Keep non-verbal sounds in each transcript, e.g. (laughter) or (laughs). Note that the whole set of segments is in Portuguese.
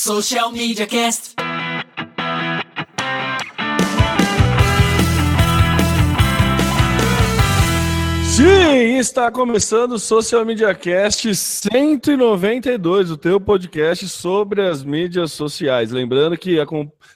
Social Media Cast. Está começando o Social Media Cast 192, o teu podcast sobre as mídias sociais. Lembrando que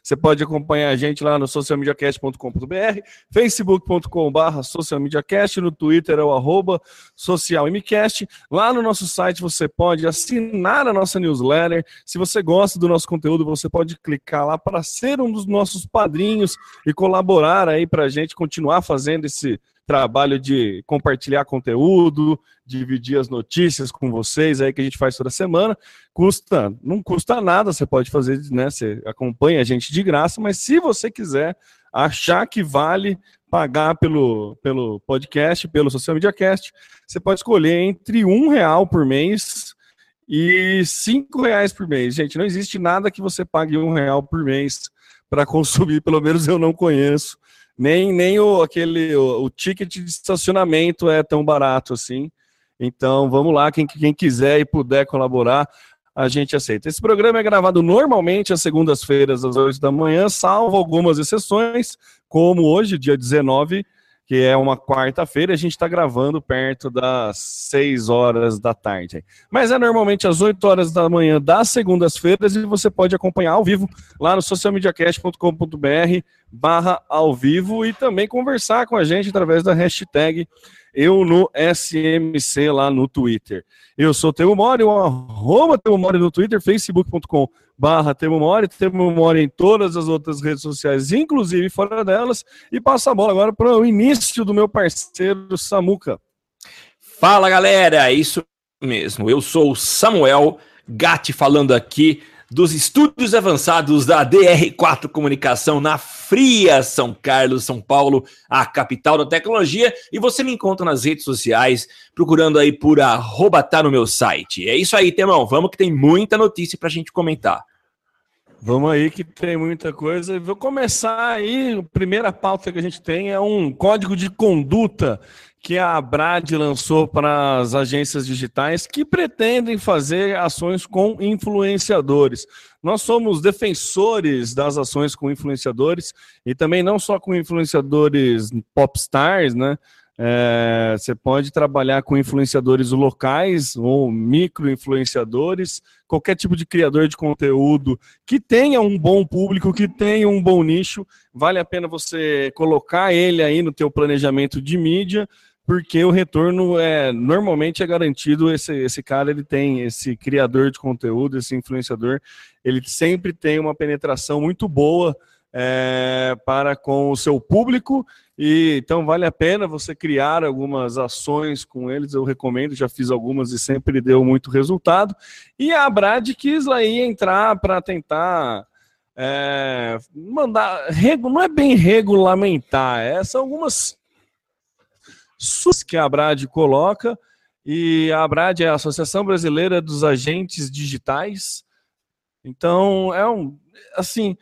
você pode acompanhar a gente lá no socialmediacast.com.br, facebook.com.br socialmediacast, no Twitter é o arroba socialmcast. Lá no nosso site você pode assinar a nossa newsletter. Se você gosta do nosso conteúdo, você pode clicar lá para ser um dos nossos padrinhos e colaborar aí para a gente continuar fazendo esse trabalho de compartilhar conteúdo, dividir as notícias com vocês aí que a gente faz toda semana. Custa, não custa nada, você pode fazer, né? Você acompanha a gente de graça, mas se você quiser achar que vale pagar pelo, pelo podcast, pelo Social Media Cast, você pode escolher entre um real por mês e cinco reais por mês. Gente, não existe nada que você pague um real por mês para consumir, pelo menos eu não conheço nem, nem o, aquele, o, o, ticket de estacionamento é tão barato assim. Então, vamos lá, quem, quem quiser e puder colaborar, a gente aceita. Esse programa é gravado normalmente às segundas-feiras, às 8 da manhã, salvo algumas exceções, como hoje, dia 19, que é uma quarta-feira, a gente está gravando perto das 6 horas da tarde. Mas é normalmente às 8 horas da manhã das segundas-feiras e você pode acompanhar ao vivo lá no socialmediacast.com.br barra ao vivo e também conversar com a gente através da hashtag eu no SMC lá no Twitter. Eu sou Temo Mori, o arroba Temo Mori no Twitter, facebook.com barra Temo Mori, Temo Mori em todas as outras redes sociais, inclusive fora delas, e passa a bola agora para o início do meu parceiro Samuca. Fala galera, é isso mesmo, eu sou o Samuel Gatti falando aqui dos estúdios avançados da DR4 Comunicação na fria São Carlos, São Paulo, a capital da tecnologia. E você me encontra nas redes sociais, procurando aí por arroba tá no meu site. É isso aí, Temão. Vamos que tem muita notícia pra gente comentar. Vamos aí que tem muita coisa. Vou começar aí. A primeira pauta que a gente tem é um código de conduta que a Abrad lançou para as agências digitais que pretendem fazer ações com influenciadores. Nós somos defensores das ações com influenciadores e também não só com influenciadores popstars, né? É, você pode trabalhar com influenciadores locais ou micro-influenciadores, qualquer tipo de criador de conteúdo que tenha um bom público, que tenha um bom nicho, vale a pena você colocar ele aí no teu planejamento de mídia, porque o retorno é normalmente é garantido. Esse, esse cara ele tem esse criador de conteúdo, esse influenciador, ele sempre tem uma penetração muito boa é, para com o seu público e então vale a pena você criar algumas ações com eles. Eu recomendo, já fiz algumas e sempre deu muito resultado. E a Brad quis aí entrar para tentar é, mandar, não é bem regulamentar, é, são algumas que a Abrad coloca, e a Abrad é a Associação Brasileira dos Agentes Digitais. Então, é um. Assim.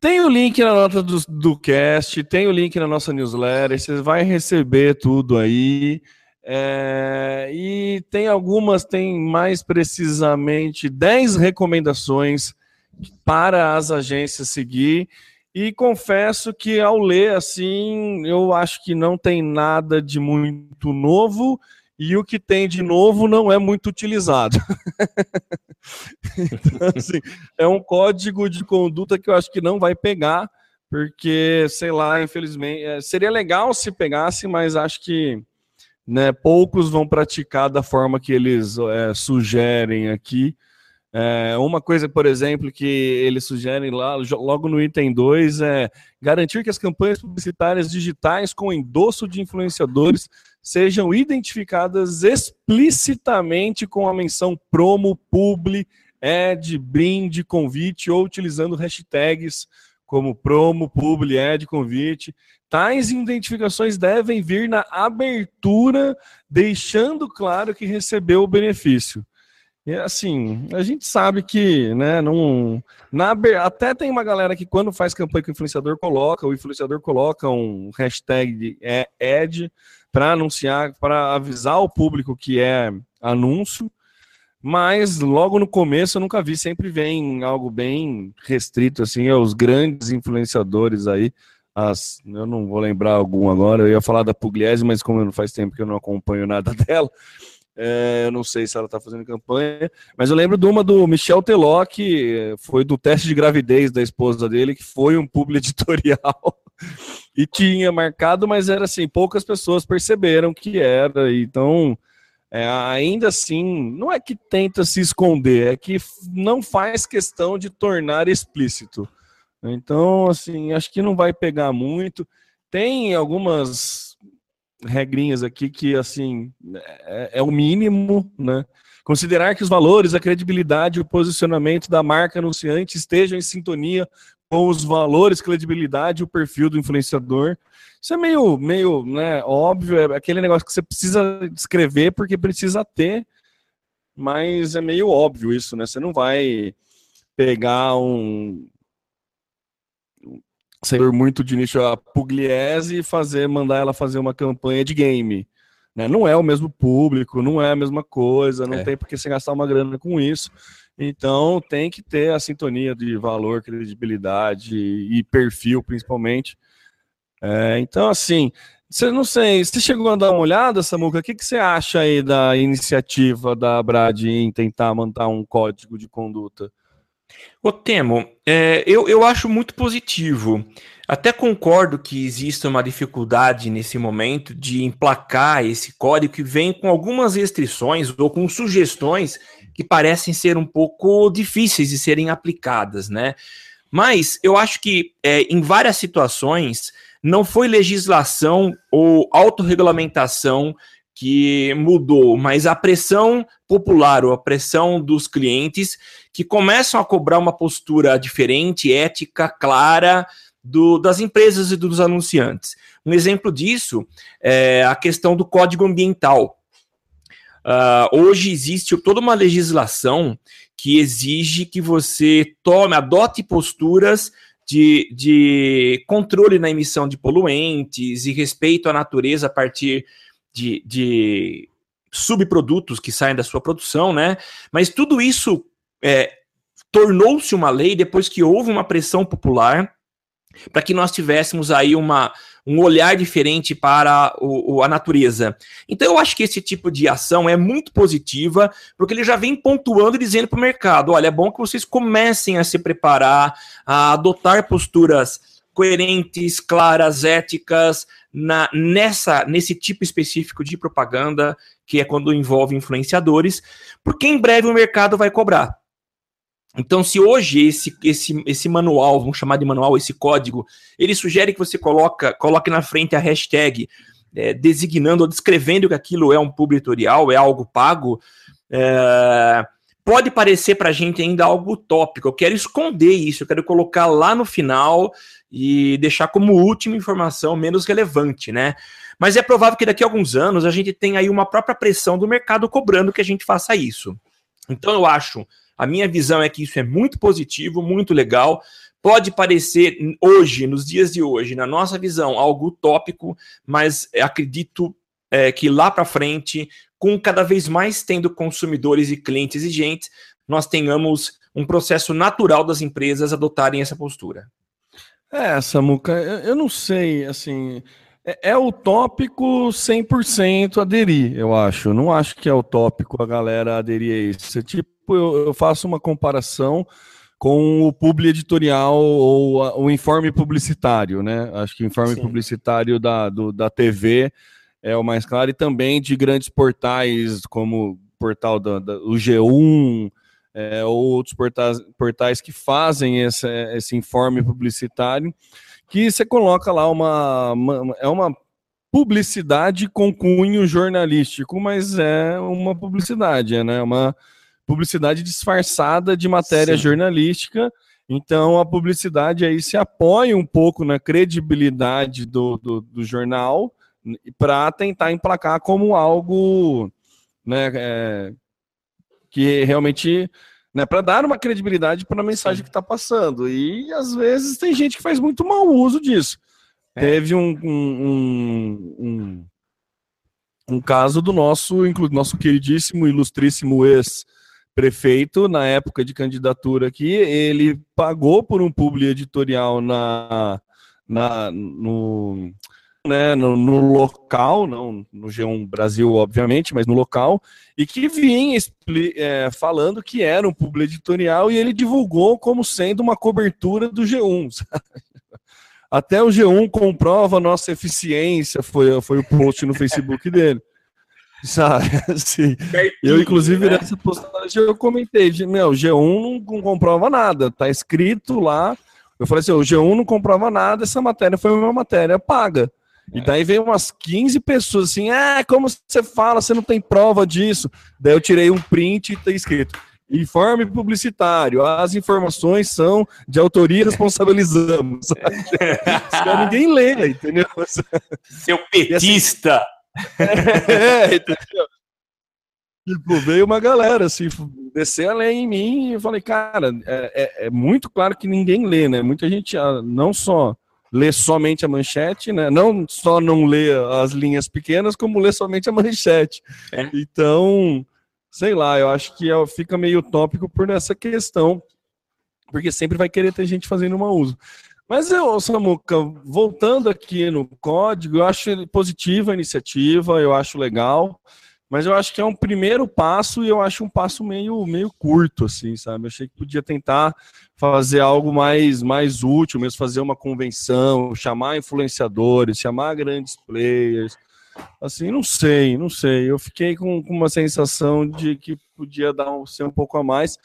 Tem o link na nota do, do cast, tem o link na nossa newsletter, você vai receber tudo aí. É, e tem algumas, tem mais precisamente 10 recomendações para as agências seguir. E confesso que ao ler assim, eu acho que não tem nada de muito novo e o que tem de novo não é muito utilizado. (laughs) então, assim, é um código de conduta que eu acho que não vai pegar, porque, sei lá, infelizmente, é, seria legal se pegasse, mas acho que né, poucos vão praticar da forma que eles é, sugerem aqui. É, uma coisa, por exemplo, que eles sugerem lá, logo no item 2, é garantir que as campanhas publicitárias digitais com endosso de influenciadores sejam identificadas explicitamente com a menção promo, publi, ad, brinde, convite ou utilizando hashtags como promo, publi, ad, convite. Tais identificações devem vir na abertura, deixando claro que recebeu o benefício. E assim, a gente sabe que, né, não, na, até tem uma galera que quando faz campanha com o influenciador coloca, o influenciador coloca um hashtag é, ad para anunciar, para avisar o público que é anúncio, Mas logo no começo eu nunca vi, sempre vem algo bem restrito, assim, aos grandes influenciadores aí. As, eu não vou lembrar algum agora, eu ia falar da Pugliese, mas como não faz tempo que eu não acompanho nada (laughs) dela, é, eu não sei se ela está fazendo campanha, mas eu lembro de uma do Michel Teló, que foi do teste de gravidez da esposa dele, que foi um publi editorial (laughs) e tinha marcado, mas era assim, poucas pessoas perceberam que era, então é, ainda assim, não é que tenta se esconder, é que não faz questão de tornar explícito. Então, assim, acho que não vai pegar muito. Tem algumas regrinhas aqui que, assim, é, é o mínimo, né? Considerar que os valores, a credibilidade e o posicionamento da marca anunciante estejam em sintonia com os valores, credibilidade e o perfil do influenciador. Isso é meio, meio né, óbvio, é aquele negócio que você precisa escrever porque precisa ter, mas é meio óbvio isso, né? Você não vai pegar um senhor muito de nicho a Pugliese e fazer, mandar ela fazer uma campanha de game. Né? Não é o mesmo público, não é a mesma coisa, não é. tem por que você gastar uma grana com isso. Então tem que ter a sintonia de valor, credibilidade e perfil, principalmente, é, então, assim, você não sei, você chegou a dar uma olhada, Samuca? O que, que você acha aí da iniciativa da Brad em tentar montar um código de conduta? O Temo, é, eu, eu acho muito positivo. Até concordo que exista uma dificuldade nesse momento de emplacar esse código que vem com algumas restrições ou com sugestões que parecem ser um pouco difíceis de serem aplicadas, né? Mas eu acho que é, em várias situações não foi legislação ou autorregulamentação que mudou, mas a pressão popular ou a pressão dos clientes que começam a cobrar uma postura diferente, ética, clara do, das empresas e dos anunciantes. Um exemplo disso é a questão do código ambiental. Uh, hoje existe toda uma legislação que exige que você tome, adote posturas de, de controle na emissão de poluentes e respeito à natureza a partir de, de subprodutos que saem da sua produção, né? Mas tudo isso é, tornou-se uma lei depois que houve uma pressão popular para que nós tivéssemos aí uma, um olhar diferente para o, o, a natureza. Então, eu acho que esse tipo de ação é muito positiva, porque ele já vem pontuando e dizendo para o mercado: olha, é bom que vocês comecem a se preparar, a adotar posturas coerentes, claras, éticas, na, nessa, nesse tipo específico de propaganda, que é quando envolve influenciadores, porque em breve o mercado vai cobrar. Então, se hoje esse, esse, esse manual, vamos chamar de manual, esse código, ele sugere que você coloca, coloque na frente a hashtag é, designando ou descrevendo que aquilo é um publicitorial, é algo pago, é, pode parecer para a gente ainda algo utópico. Eu quero esconder isso, eu quero colocar lá no final e deixar como última informação menos relevante, né? Mas é provável que daqui a alguns anos a gente tenha aí uma própria pressão do mercado cobrando que a gente faça isso. Então eu acho a minha visão é que isso é muito positivo, muito legal. Pode parecer hoje, nos dias de hoje, na nossa visão, algo utópico, mas acredito é, que lá para frente, com cada vez mais tendo consumidores e clientes exigentes, nós tenhamos um processo natural das empresas adotarem essa postura. É, Samuca, eu não sei, assim, é, é utópico 100% aderir, eu acho. não acho que é utópico a galera aderir a isso. É tipo, eu, eu faço uma comparação com o publi editorial ou a, o informe publicitário, né? Acho que o informe Sim. publicitário da, do, da TV é o mais claro, e também de grandes portais como o portal da, da o G1, é, ou outros portais, portais que fazem esse, esse informe publicitário, que você coloca lá uma, uma, é uma publicidade com cunho jornalístico, mas é uma publicidade, né? Uma publicidade disfarçada de matéria Sim. jornalística. Então a publicidade aí se apoia um pouco na credibilidade do, do, do jornal para tentar emplacar como algo né, é, que realmente né, para dar uma credibilidade para a mensagem Sim. que está passando. E às vezes tem gente que faz muito mau uso disso. É. Teve um, um, um, um, caso do nosso, nosso queridíssimo, ilustríssimo ex prefeito, na época de candidatura aqui, ele pagou por um publi editorial na, na, no, né, no, no, local, não no G1 Brasil, obviamente, mas no local, e que vinha é, falando que era um publi editorial e ele divulgou como sendo uma cobertura do G1. (laughs) Sabe? Até o G1 comprova a nossa eficiência, foi, foi o post no Facebook dele. Sabe? (laughs) Assim, eu, inclusive, né? nessa postagem eu comentei, meu, G1 não, não comprova nada, tá escrito lá. Eu falei assim, o G1 não comprova nada, essa matéria foi uma matéria paga. E é. daí veio umas 15 pessoas assim, ah, como você fala, você não tem prova disso. Daí eu tirei um print e tá escrito, informe publicitário, as informações são de autoria e (laughs) responsabilizamos. ninguém lê, entendeu? Seu assim, petista! (laughs) é, entendeu? Tipo, veio uma galera, assim, descer a em mim e eu falei, cara, é, é, é, muito claro que ninguém lê, né? Muita gente ah, não só lê somente a manchete, né? Não só não lê as linhas pequenas, como lê somente a (laughs) manchete. É. Então, sei lá, eu acho que é, fica meio tópico por essa questão, porque sempre vai querer ter gente fazendo uma uso. Mas eu, Samuca, voltando aqui no código, eu acho positiva a iniciativa, eu acho legal, mas eu acho que é um primeiro passo e eu acho um passo meio, meio curto, assim, sabe? Eu achei que podia tentar fazer algo mais, mais útil, mesmo fazer uma convenção, chamar influenciadores, chamar grandes players. Assim, não sei, não sei. Eu fiquei com, com uma sensação de que podia dar um, ser um pouco a mais.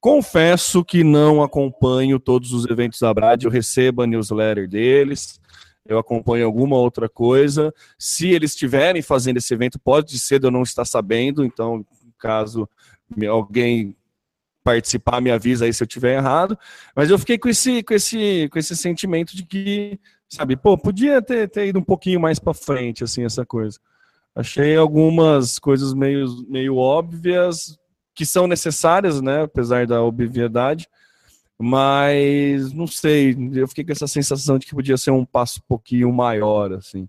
Confesso que não acompanho todos os eventos da Brad, eu recebo a newsletter deles, eu acompanho alguma outra coisa. Se eles estiverem fazendo esse evento, pode ser eu não estar sabendo, então, caso alguém participar, me avisa aí se eu estiver errado. Mas eu fiquei com esse, com esse, com esse sentimento de que, sabe, pô, podia ter, ter ido um pouquinho mais para frente, assim, essa coisa. Achei algumas coisas meio, meio óbvias, que são necessárias, né, apesar da obviedade, mas não sei, eu fiquei com essa sensação de que podia ser um passo um pouquinho maior, assim.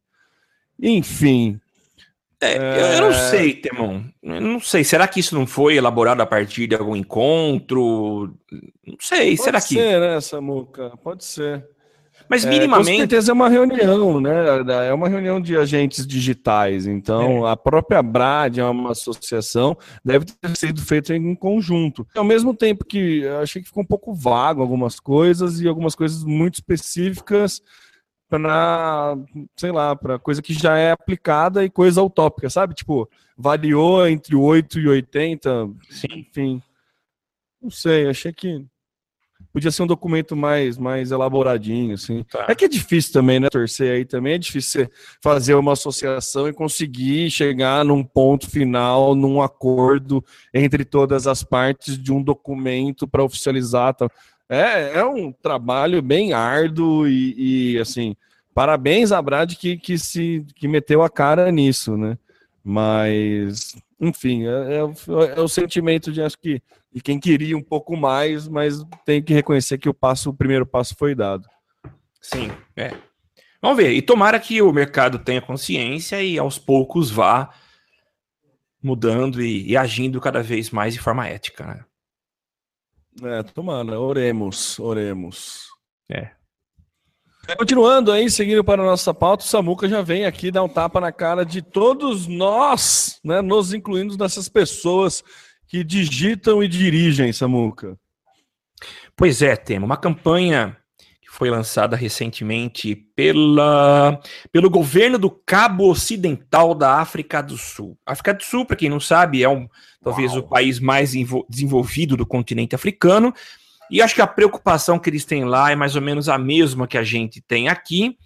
Enfim. É, é... Eu não sei, Temon. Eu não sei. Será que isso não foi elaborado a partir de algum encontro? Não sei. Pode será que. Pode ser, né, Samuca? Pode ser. Mas minimamente. É, com certeza é uma reunião, né? É uma reunião de agentes digitais. Então, é. a própria BRAD é uma associação, deve ter sido feita em conjunto. Ao mesmo tempo que achei que ficou um pouco vago algumas coisas e algumas coisas muito específicas para, sei lá, para coisa que já é aplicada e coisa utópica, sabe? Tipo, variou entre 8 e 80, Sim. enfim. Não sei, achei que podia ser um documento mais, mais elaboradinho, assim. Tá. É que é difícil também, né, torcer aí também, é difícil fazer uma associação e conseguir chegar num ponto final, num acordo entre todas as partes de um documento para oficializar. Tá? É, é um trabalho bem árduo e, e assim, parabéns a Brad que, que, se, que meteu a cara nisso, né? Mas, enfim, é, é, é o sentimento de acho que de quem queria um pouco mais, mas tem que reconhecer que o passo, o primeiro passo foi dado. Sim, é. Vamos ver. E tomara que o mercado tenha consciência e aos poucos vá mudando e, e agindo cada vez mais de forma ética, né? É, tomara, oremos, oremos. É. Continuando aí, seguindo para a nossa pauta, o Samuca já vem aqui dar um tapa na cara de todos nós, né, nos incluindo nessas pessoas que digitam e dirigem, Samuca. Pois é, Temo. Uma campanha foi lançada recentemente pela, pelo governo do Cabo Ocidental da África do Sul. A África do Sul, para quem não sabe, é um, talvez Uau. o país mais desenvolvido do continente africano. E acho que a preocupação que eles têm lá é mais ou menos a mesma que a gente tem aqui,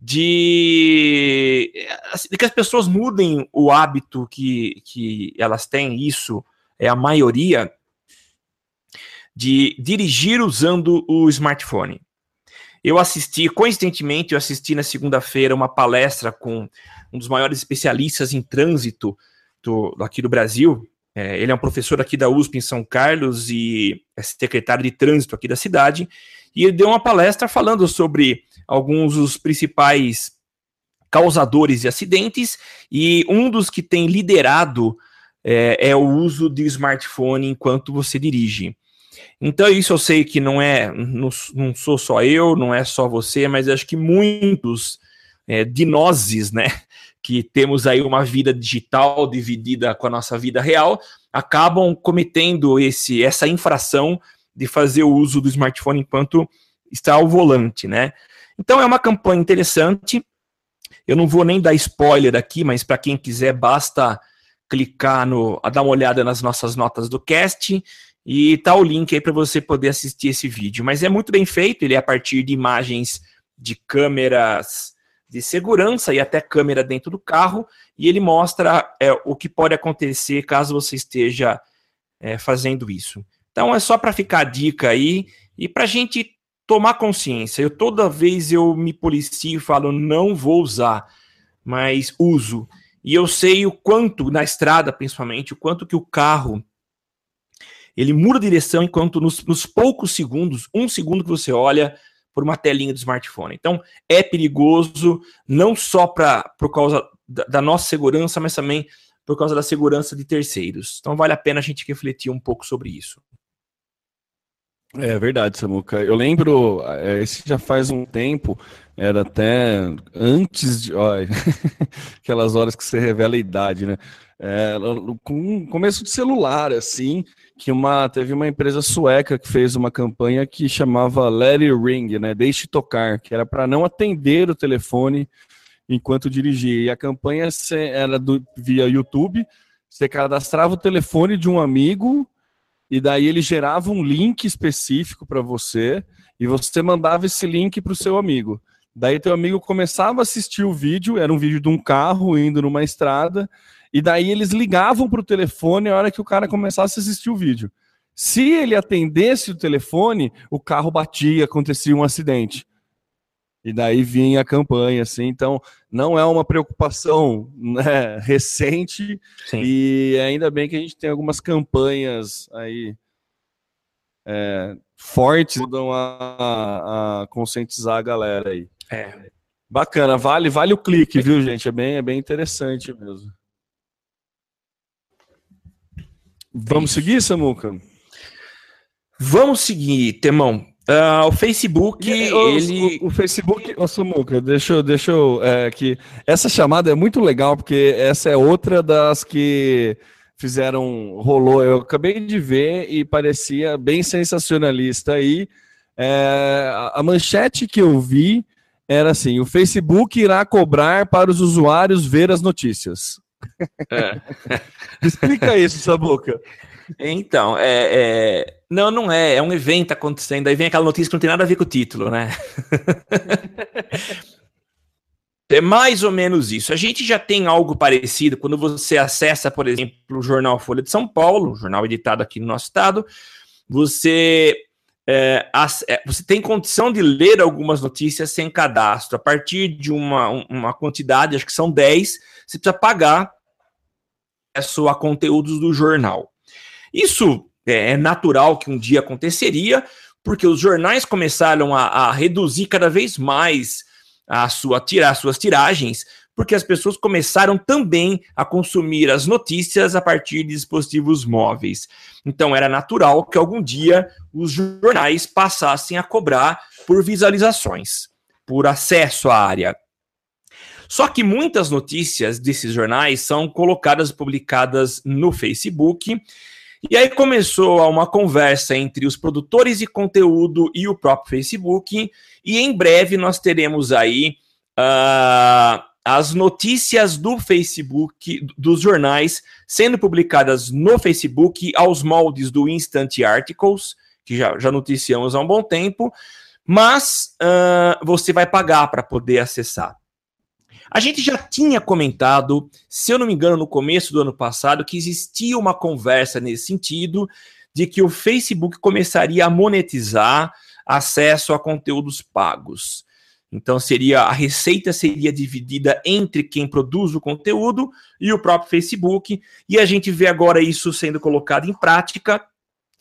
de, assim, de que as pessoas mudem o hábito que, que elas têm, isso é a maioria, de dirigir usando o smartphone. Eu assisti, coincidentemente, eu assisti na segunda-feira uma palestra com um dos maiores especialistas em trânsito do, aqui do Brasil. É, ele é um professor aqui da USP em São Carlos e é secretário de trânsito aqui da cidade. E ele deu uma palestra falando sobre alguns dos principais causadores de acidentes e um dos que tem liderado é, é o uso de smartphone enquanto você dirige. Então, isso eu sei que não é, não, não sou só eu, não é só você, mas acho que muitos é, de nós, né, (laughs) que temos aí uma vida digital dividida com a nossa vida real, acabam cometendo esse, essa infração de fazer o uso do smartphone enquanto está ao volante, né? Então é uma campanha interessante. Eu não vou nem dar spoiler aqui, mas para quem quiser basta clicar no, dar uma olhada nas nossas notas do cast e tá o link aí para você poder assistir esse vídeo. Mas é muito bem feito, ele é a partir de imagens de câmeras de segurança e até câmera dentro do carro, e ele mostra é, o que pode acontecer caso você esteja é, fazendo isso. Então é só para ficar a dica aí e para a gente tomar consciência. Eu toda vez eu me policio e falo não vou usar, mas uso. E eu sei o quanto na estrada, principalmente, o quanto que o carro ele muda a direção enquanto nos, nos poucos segundos, um segundo que você olha por uma telinha do smartphone. Então, é perigoso, não só pra, por causa da, da nossa segurança, mas também por causa da segurança de terceiros. Então, vale a pena a gente refletir um pouco sobre isso. É verdade, Samuca. Eu lembro, é, esse já faz um tempo, era até antes de. Ó, (laughs) aquelas horas que você revela a idade, né? É, com começo de celular, assim, que uma teve uma empresa sueca que fez uma campanha que chamava Let It Ring, né? Deixe tocar, que era para não atender o telefone enquanto dirigia. E a campanha era do, via YouTube. Você cadastrava o telefone de um amigo e daí ele gerava um link específico para você e você mandava esse link para o seu amigo. Daí teu amigo começava a assistir o vídeo, era um vídeo de um carro indo numa estrada, e daí eles ligavam para o telefone a hora que o cara começasse a assistir o vídeo. Se ele atendesse o telefone, o carro batia, acontecia um acidente. E daí vinha a campanha, assim. Então, não é uma preocupação né, (laughs) recente. Sim. E ainda bem que a gente tem algumas campanhas aí é, fortes que dão a, a, conscientizar a galera aí. É. Bacana, vale, vale o clique, viu, gente? É bem, é bem interessante mesmo. Vamos seguir, Samuca? Vamos seguir, Temão. Uh, o Facebook, ele... O, o, Facebook, ô Samuca, deixa eu, deixa eu, é, que essa chamada é muito legal, porque essa é outra das que fizeram, rolou, eu acabei de ver e parecia bem sensacionalista aí, é, a manchete que eu vi era assim, o Facebook irá cobrar para os usuários ver as notícias. É. (laughs) Explica isso, Samuca. Então, é, é, Não, não é. É um evento acontecendo. Aí vem aquela notícia que não tem nada a ver com o título, né? (laughs) é mais ou menos isso. A gente já tem algo parecido quando você acessa, por exemplo, o jornal Folha de São Paulo, jornal editado aqui no nosso estado. Você é, é, você tem condição de ler algumas notícias sem cadastro. A partir de uma, uma quantidade, acho que são 10, você precisa pagar acesso a conteúdos do jornal. Isso é, é natural que um dia aconteceria, porque os jornais começaram a, a reduzir cada vez mais a sua tirar suas tiragens, porque as pessoas começaram também a consumir as notícias a partir de dispositivos móveis. Então era natural que algum dia os jornais passassem a cobrar por visualizações, por acesso à área. Só que muitas notícias desses jornais são colocadas, publicadas no Facebook. E aí começou uma conversa entre os produtores de conteúdo e o próprio Facebook, e em breve nós teremos aí uh, as notícias do Facebook, dos jornais, sendo publicadas no Facebook aos moldes do Instant Articles, que já, já noticiamos há um bom tempo, mas uh, você vai pagar para poder acessar. A gente já tinha comentado, se eu não me engano, no começo do ano passado, que existia uma conversa nesse sentido de que o Facebook começaria a monetizar acesso a conteúdos pagos. Então seria a receita seria dividida entre quem produz o conteúdo e o próprio Facebook, e a gente vê agora isso sendo colocado em prática.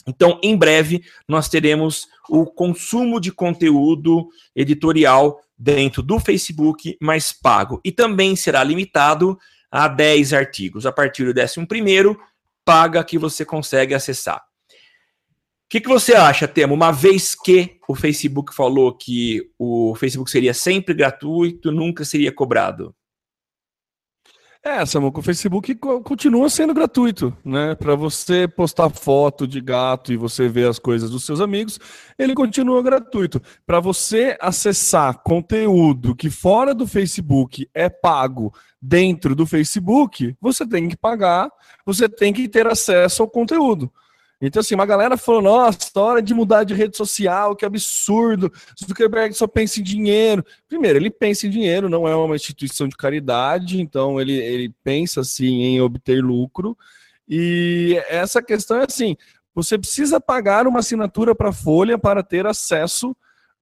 Então, em breve, nós teremos o consumo de conteúdo editorial dentro do Facebook, mas pago. E também será limitado a 10 artigos. A partir do 11, paga que você consegue acessar. O que, que você acha, Temo? Uma vez que o Facebook falou que o Facebook seria sempre gratuito, nunca seria cobrado. É, Samuco, o Facebook continua sendo gratuito, né? Para você postar foto de gato e você ver as coisas dos seus amigos, ele continua gratuito. Para você acessar conteúdo que fora do Facebook é pago dentro do Facebook, você tem que pagar, você tem que ter acesso ao conteúdo. Então, assim, uma galera falou: nossa, hora de mudar de rede social, que absurdo. Zuckerberg só pensa em dinheiro. Primeiro, ele pensa em dinheiro, não é uma instituição de caridade, então ele, ele pensa assim em obter lucro. E essa questão é assim: você precisa pagar uma assinatura para a Folha para ter acesso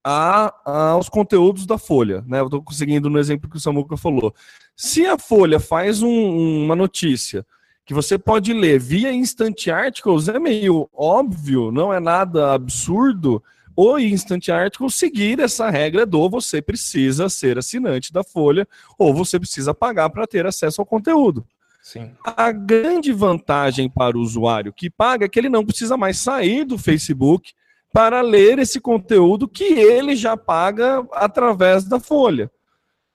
a, aos conteúdos da Folha. Né? Eu estou conseguindo no exemplo que o Samuca falou. Se a Folha faz um, uma notícia que você pode ler via Instant Articles, é meio óbvio, não é nada absurdo o Instant Articles seguir essa regra do você precisa ser assinante da Folha ou você precisa pagar para ter acesso ao conteúdo. Sim. A grande vantagem para o usuário que paga é que ele não precisa mais sair do Facebook para ler esse conteúdo que ele já paga através da Folha.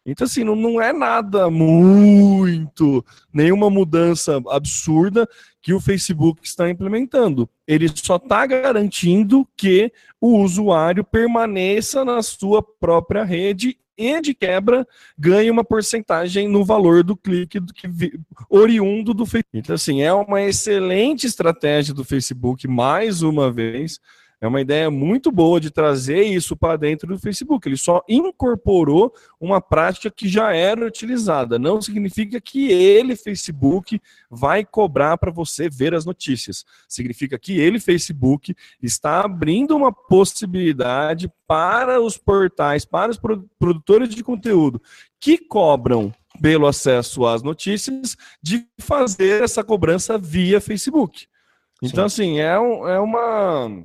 Então, assim, não, não é nada muito, nenhuma mudança absurda que o Facebook está implementando. Ele só está garantindo que o usuário permaneça na sua própria rede e, de quebra, ganhe uma porcentagem no valor do clique do que oriundo do Facebook. Então, assim, é uma excelente estratégia do Facebook, mais uma vez é uma ideia muito boa de trazer isso para dentro do Facebook. Ele só incorporou uma prática que já era utilizada. Não significa que ele, Facebook, vai cobrar para você ver as notícias. Significa que ele, Facebook, está abrindo uma possibilidade para os portais, para os produtores de conteúdo que cobram pelo acesso às notícias, de fazer essa cobrança via Facebook. Então, Sim. assim, é, um, é uma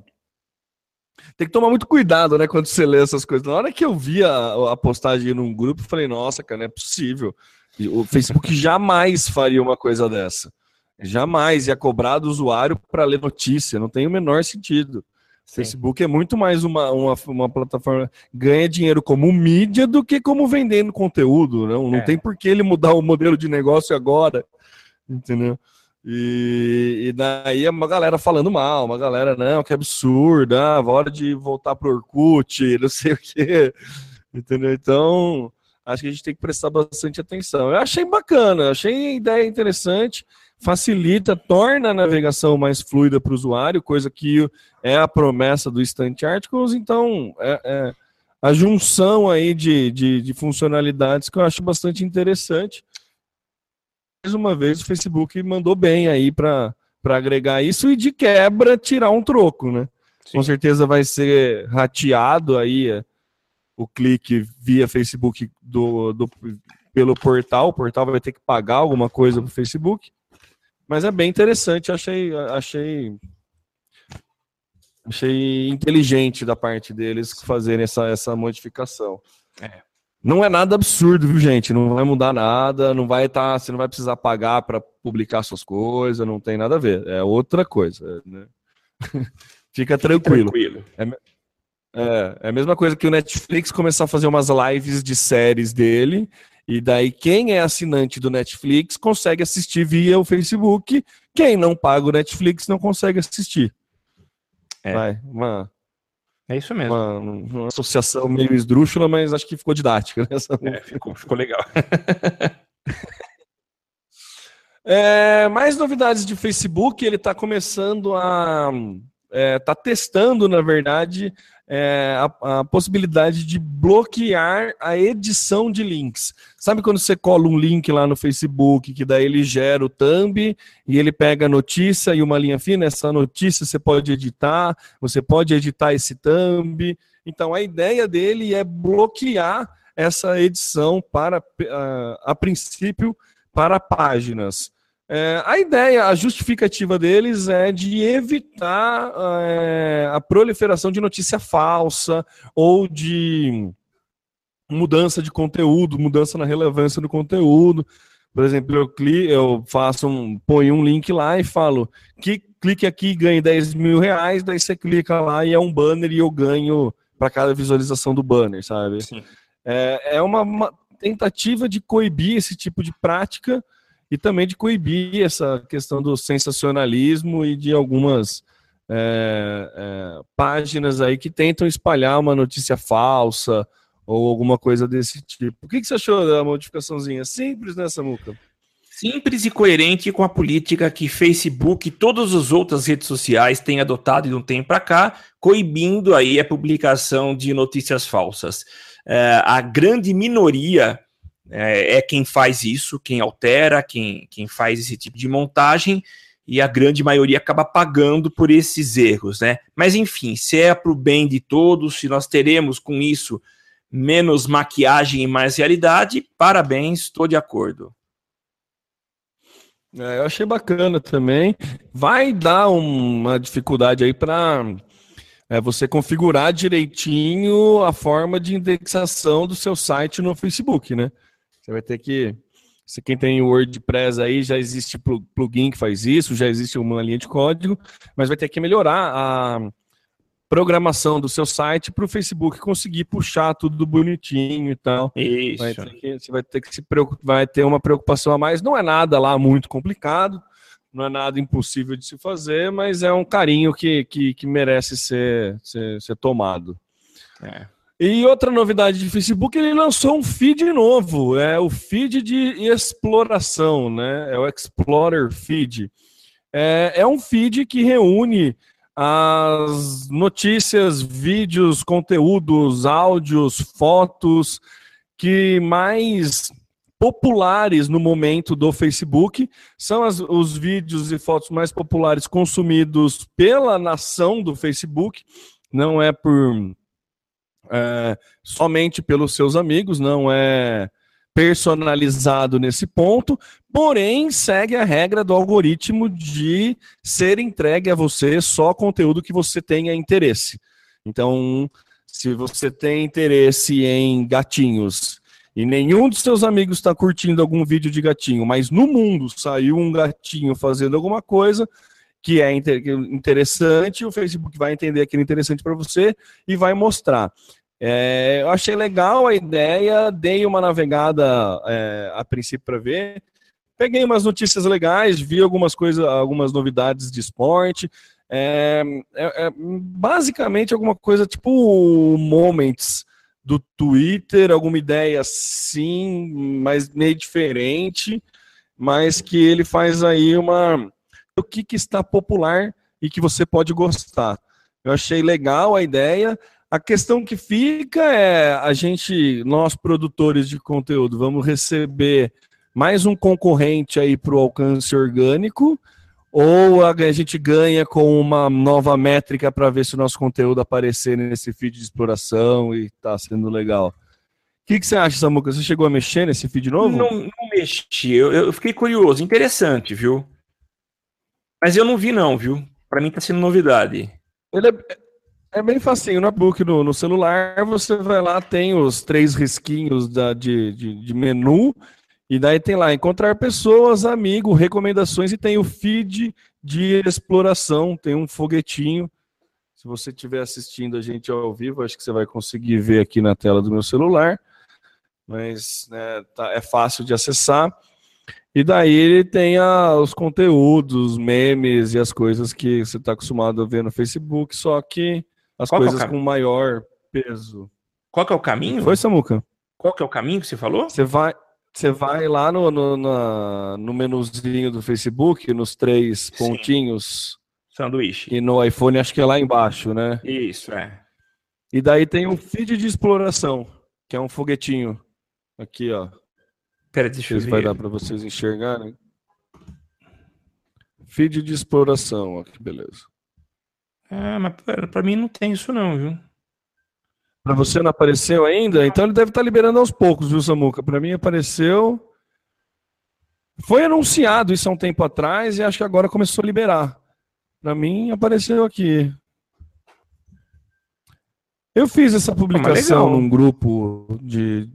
tem que tomar muito cuidado, né, quando você lê essas coisas. Na hora que eu vi a, a postagem num grupo, eu falei, nossa, cara, não é possível. O Facebook jamais faria uma coisa dessa. Jamais ia cobrar do usuário para ler notícia, não tem o menor sentido. Sim. Facebook é muito mais uma, uma, uma, plataforma ganha dinheiro como mídia do que como vendendo conteúdo. Não, não é. tem por que ele mudar o modelo de negócio agora. Entendeu? E, e, daí uma galera falando mal, uma galera, não, que absurdo, ah, hora de voltar pro Orkut, (laughs) não sei o quê. Entendeu? Então, acho que a gente tem que prestar bastante atenção. Eu achei bacana, achei a ideia interessante, facilita, torna a navegação mais fluida para o usuário, coisa que é a promessa do Instant Articles, então é, é a junção aí de, de, de funcionalidades que eu acho bastante interessante uma vez o Facebook mandou bem aí para agregar isso e de quebra tirar um troco, né? Sim. Com certeza vai ser rateado aí é, o clique via Facebook do, do, pelo portal. O portal vai ter que pagar alguma coisa para o Facebook. Mas é bem interessante, achei, achei, achei inteligente da parte deles fazerem essa, essa modificação. É. Não é nada absurdo, viu, gente? Não vai mudar nada, não vai estar, tá, você não vai precisar pagar para publicar suas coisas, não tem nada a ver. É outra coisa, né? (laughs) Fica tranquilo. tranquilo. É, é, é, a mesma coisa que o Netflix começar a fazer umas lives de séries dele, e daí quem é assinante do Netflix consegue assistir via o Facebook, quem não paga o Netflix não consegue assistir. É. Vai, uma é isso mesmo. Uma, uma, associação meio esdrúxula, mas acho que ficou didática. Né? É, ficou, ficou legal. (laughs) é, mais novidades de Facebook, ele está começando a. Está é, tá testando, na verdade, é, a, a, possibilidade de bloquear a edição de links. Sabe quando você cola um link lá no Facebook, que daí ele gera o thumb e ele pega a notícia e uma linha fina? Essa notícia você pode editar, você pode editar esse thumb. Então a ideia dele é bloquear essa edição para, a, a princípio, para páginas. É, a ideia, a justificativa deles é de evitar é, a proliferação de notícia falsa ou de mudança de conteúdo, mudança na relevância do conteúdo. Por exemplo, eu, cli, eu faço um, ponho um link lá e falo que clique aqui e ganhe 10 mil reais, daí você clica lá e é um banner e eu ganho para cada visualização do banner, sabe? É, é uma, uma tentativa de coibir esse tipo de prática e também de coibir essa questão do sensacionalismo e de algumas é, é, páginas aí que tentam espalhar uma notícia falsa ou alguma coisa desse tipo. O que, que você achou da modificaçãozinha? Simples, né, Samuca? Simples e coerente com a política que Facebook e todas as outras redes sociais têm adotado de um tempo para cá, coibindo aí a publicação de notícias falsas. É, a grande minoria é, é, quem faz isso, quem altera, quem, quem faz esse tipo de montagem, e a grande maioria acaba pagando por esses erros, né? Mas enfim, se é para o bem de todos, se nós teremos com isso menos maquiagem e mais realidade, parabéns, estou de acordo. É, eu achei bacana também. Vai dar uma dificuldade aí para é, você configurar direitinho a forma de indexação do seu site no Facebook, né? Você vai ter que. Se quem tem WordPress aí, já existe plugin que faz isso, já existe uma linha de código, mas vai ter que melhorar a programação do seu site para o Facebook conseguir puxar tudo bonitinho e tal. Isso. Vai que, você vai ter que se preocupar, vai ter uma preocupação a mais. Não é nada lá muito complicado, não é nada impossível de se fazer, mas é um carinho que, que, que merece ser, ser, ser tomado. É. E outra novidade de Facebook, ele lançou um feed novo, é o feed de exploração, né? É o Explorer Feed. É, é um feed que reúne as notícias, vídeos, conteúdos, áudios, fotos que mais populares no momento do Facebook são as, os vídeos e fotos mais populares consumidos pela nação do Facebook, não é por é, somente pelos seus amigos, não é personalizado nesse ponto, porém segue a regra do algoritmo de ser entregue a você só conteúdo que você tenha interesse. Então, se você tem interesse em gatinhos e nenhum dos seus amigos está curtindo algum vídeo de gatinho, mas no mundo saiu um gatinho fazendo alguma coisa que é interessante, o Facebook vai entender aquilo interessante para você e vai mostrar. É, eu achei legal a ideia, dei uma navegada é, a princípio para ver. Peguei umas notícias legais, vi algumas coisas, algumas novidades de esporte. É, é, é basicamente alguma coisa tipo Moments do Twitter, alguma ideia sim, mas meio diferente, mas que ele faz aí uma o que, que está popular e que você pode gostar. Eu achei legal a ideia. A questão que fica é a gente, nós produtores de conteúdo, vamos receber mais um concorrente aí para o alcance orgânico, ou a gente ganha com uma nova métrica para ver se o nosso conteúdo aparecer nesse feed de exploração e está sendo legal. O que, que, você acha, Samuca? Você chegou a mexer nesse feed novo? Não, não mexi. Eu, eu, fiquei curioso. Interessante, viu? Mas eu não vi, não, viu? Para mim está sendo novidade. Ele é, é bem facinho. No book, no, no, celular, você vai lá, tem os três risquinhos da, de, de, de, menu, e daí tem lá encontrar pessoas, amigo, recomendações, e tem o feed de exploração, tem um foguetinho. Se você estiver assistindo a gente ao vivo, acho que você vai conseguir ver aqui na tela do meu celular, mas né, tá, é fácil de acessar. E daí ele tem a, os conteúdos, memes e as coisas que você está acostumado a ver no Facebook, só que as Qual é coisas é com maior peso. Qual que é o caminho? Foi, Samuca? Qual que é o caminho que você falou? Você vai, você vai lá no, no, na, no menuzinho do Facebook, nos três Sim. pontinhos. Sanduíche. E no iPhone acho que é lá embaixo, né? Isso, é. E daí tem um feed de exploração, que é um foguetinho. Aqui, ó. Pera, deixa eu ver. Vai dar para vocês enxergarem. Feed de exploração, ó, que beleza. Ah, mas para mim não tem isso não, viu? Para você não apareceu ainda? Então ele deve estar tá liberando aos poucos, viu, Samuca? Para mim apareceu. Foi anunciado isso há um tempo atrás e acho que agora começou a liberar. Para mim apareceu aqui. Eu fiz essa publicação num grupo de.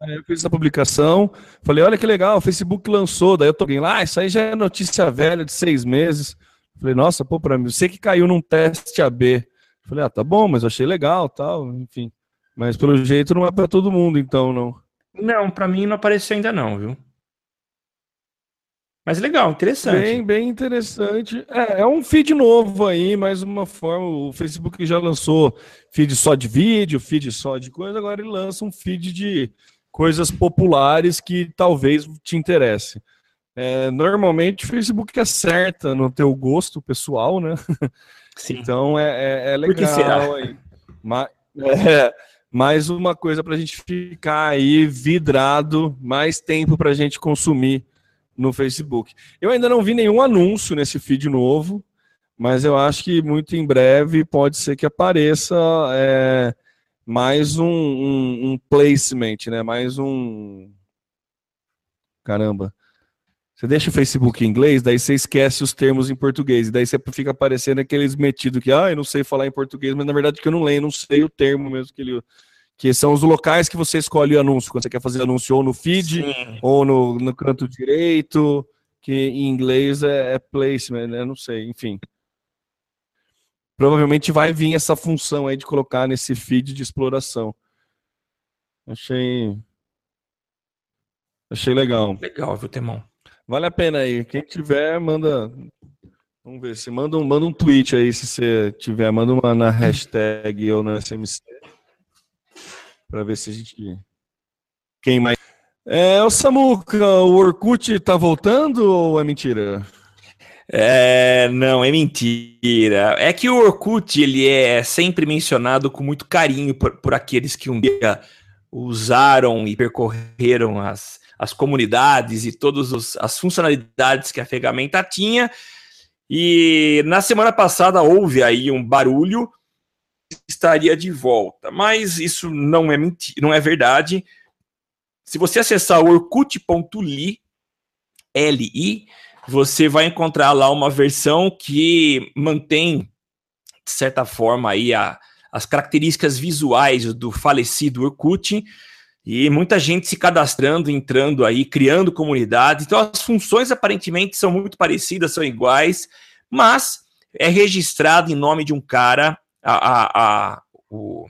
Aí eu fiz essa publicação, falei, olha que legal, o Facebook lançou, daí eu tô lá, ah, isso aí já é notícia velha de seis meses. Falei, nossa, pô, pra mim, você que caiu num teste AB. Falei, ah, tá bom, mas eu achei legal, tal, enfim. Mas pelo jeito não é para todo mundo, então, não. Não, para mim não apareceu ainda não, viu? Mas legal, interessante. Bem, bem interessante. É, é um feed novo aí, mais uma forma. O Facebook já lançou feed só de vídeo, feed só de coisa, agora ele lança um feed de coisas populares que talvez te interesse. É, normalmente o Facebook acerta no teu gosto pessoal, né? Sim. Então é, é, é legal aí. Mas, é, mais uma coisa para a gente ficar aí vidrado, mais tempo para a gente consumir no Facebook. Eu ainda não vi nenhum anúncio nesse feed novo, mas eu acho que muito em breve pode ser que apareça é, mais um, um, um, placement, né? Mais um. Caramba. Você deixa o Facebook em inglês, daí você esquece os termos em português, e daí você fica aparecendo aqueles metidos que, ah, eu não sei falar em português, mas na verdade que eu não leio, não sei o termo mesmo que ele que são os locais que você escolhe o anúncio, quando você quer fazer anúncio ou no feed, Sim. ou no, no canto direito, que em inglês é, é placement, né? Não sei, enfim. Provavelmente vai vir essa função aí de colocar nesse feed de exploração. Achei. Achei legal. Legal, viu, Temão? Vale a pena aí. Quem tiver, manda. Vamos ver se manda um, manda um tweet aí se você tiver. Manda uma na hashtag ou na SMC para ver se a gente. Quem mais? É, o Samuca, o Orkut tá voltando ou é mentira? É, não, é mentira. É que o Orkut ele é sempre mencionado com muito carinho por, por aqueles que um dia usaram e percorreram as, as comunidades e todas as funcionalidades que a ferramenta tinha. E na semana passada houve aí um barulho estaria de volta. Mas isso não é mentira, não é verdade. Se você acessar orkut.li, L-I, você vai encontrar lá uma versão que mantém, de certa forma, aí a, as características visuais do falecido Orkut. E muita gente se cadastrando, entrando aí, criando comunidades. Então as funções aparentemente são muito parecidas, são iguais, mas é registrado em nome de um cara a, a, a, o,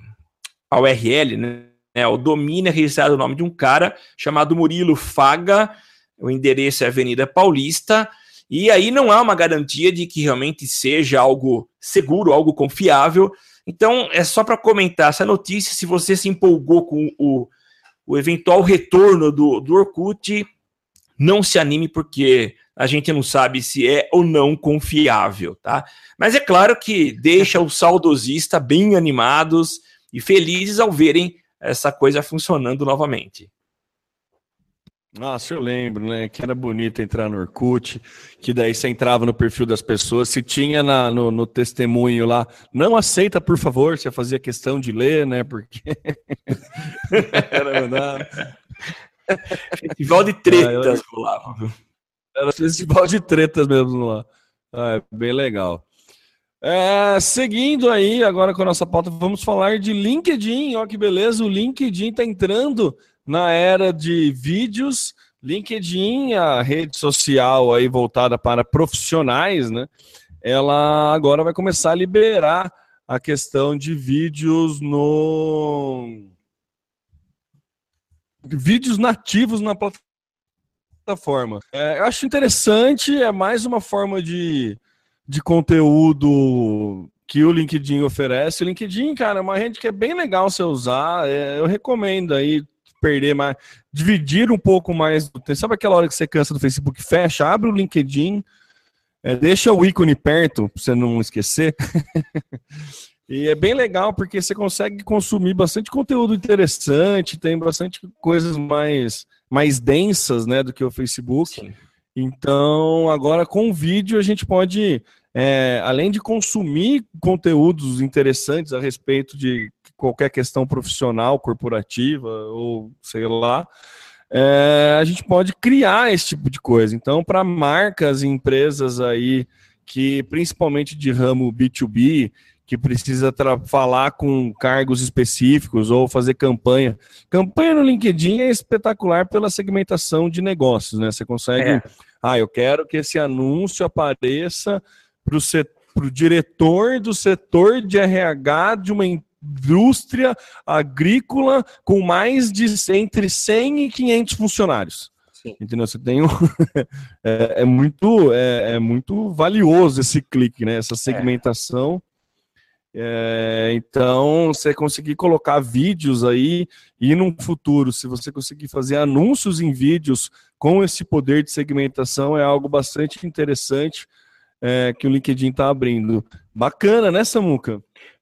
a URL, né, o domínio é registrado o nome de um cara chamado Murilo Faga, o endereço é Avenida Paulista, e aí não há uma garantia de que realmente seja algo seguro, algo confiável. Então, é só para comentar essa notícia. Se você se empolgou com o, o eventual retorno do, do Orkut, não se anime, porque a gente não sabe se é ou não confiável, tá? Mas é claro que deixa os saudosistas bem animados e felizes ao verem essa coisa funcionando novamente. Nossa, eu lembro, né? Que era bonito entrar no Orkut, que daí você entrava no perfil das pessoas, se tinha na, no, no, testemunho lá, não aceita, por favor, você fazia questão de ler, né? Porque. (laughs) era, Festival (laughs) de tretas, ah, eu... Era festival de tretas mesmo lá. Ah, é bem legal. É, seguindo aí, agora com a nossa pauta, vamos falar de LinkedIn. Olha que beleza, o LinkedIn está entrando na era de vídeos. LinkedIn, a rede social aí voltada para profissionais, né? Ela agora vai começar a liberar a questão de vídeos no vídeos nativos na plataforma. É, eu acho interessante, é mais uma forma de, de conteúdo que o LinkedIn oferece. O LinkedIn, cara, é uma rede que é bem legal você usar. É, eu recomendo aí perder mais, dividir um pouco mais do tempo. Sabe aquela hora que você cansa do Facebook? Fecha, abre o LinkedIn, é, deixa o ícone perto para você não esquecer. (laughs) e é bem legal porque você consegue consumir bastante conteúdo interessante, tem bastante coisas mais mais densas né, do que o Facebook. Sim. Então, agora com o vídeo a gente pode, é, além de consumir conteúdos interessantes a respeito de qualquer questão profissional, corporativa ou sei lá, é, a gente pode criar esse tipo de coisa. Então, para marcas e empresas aí que, principalmente de ramo B2B, que precisa falar com cargos específicos ou fazer campanha. Campanha no LinkedIn é espetacular pela segmentação de negócios, né? Você consegue. É. Ah, eu quero que esse anúncio apareça para o diretor do setor de RH de uma indústria agrícola com mais de entre 100 e 500 funcionários. Sim. Entendeu? Você tem um... (laughs) é, é, muito é, é, muito valioso esse clique, né? Essa é. segmentação. É, então, você conseguir colocar vídeos aí e no futuro, se você conseguir fazer anúncios em vídeos com esse poder de segmentação, é algo bastante interessante é, que o LinkedIn está abrindo. Bacana, né, Samuca?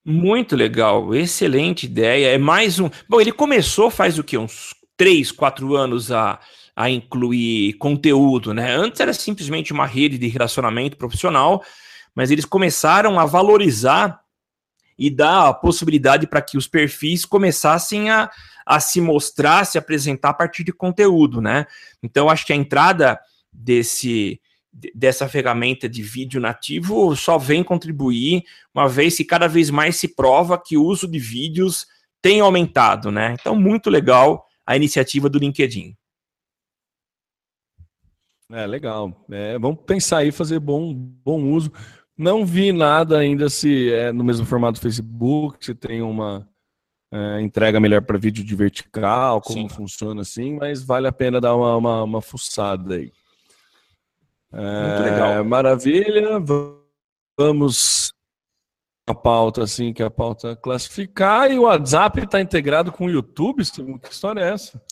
Muito legal, excelente ideia. É mais um. Bom, ele começou faz o que? Uns três, quatro anos a, a incluir conteúdo, né? Antes era simplesmente uma rede de relacionamento profissional, mas eles começaram a valorizar e dar a possibilidade para que os perfis começassem a, a se mostrar, se apresentar a partir de conteúdo, né? Então, acho que a entrada desse dessa ferramenta de vídeo nativo só vem contribuir, uma vez que cada vez mais se prova que o uso de vídeos tem aumentado, né? Então, muito legal a iniciativa do LinkedIn. É, legal. É, vamos pensar aí, fazer bom, bom uso. Não vi nada ainda se é no mesmo formato do Facebook, se tem uma é, entrega melhor para vídeo de vertical, como Sim. funciona assim, mas vale a pena dar uma, uma, uma fuçada aí. Muito legal. É, maravilha. Vamos a pauta assim, que é a pauta classificar, e o WhatsApp está integrado com o YouTube? Que história é essa?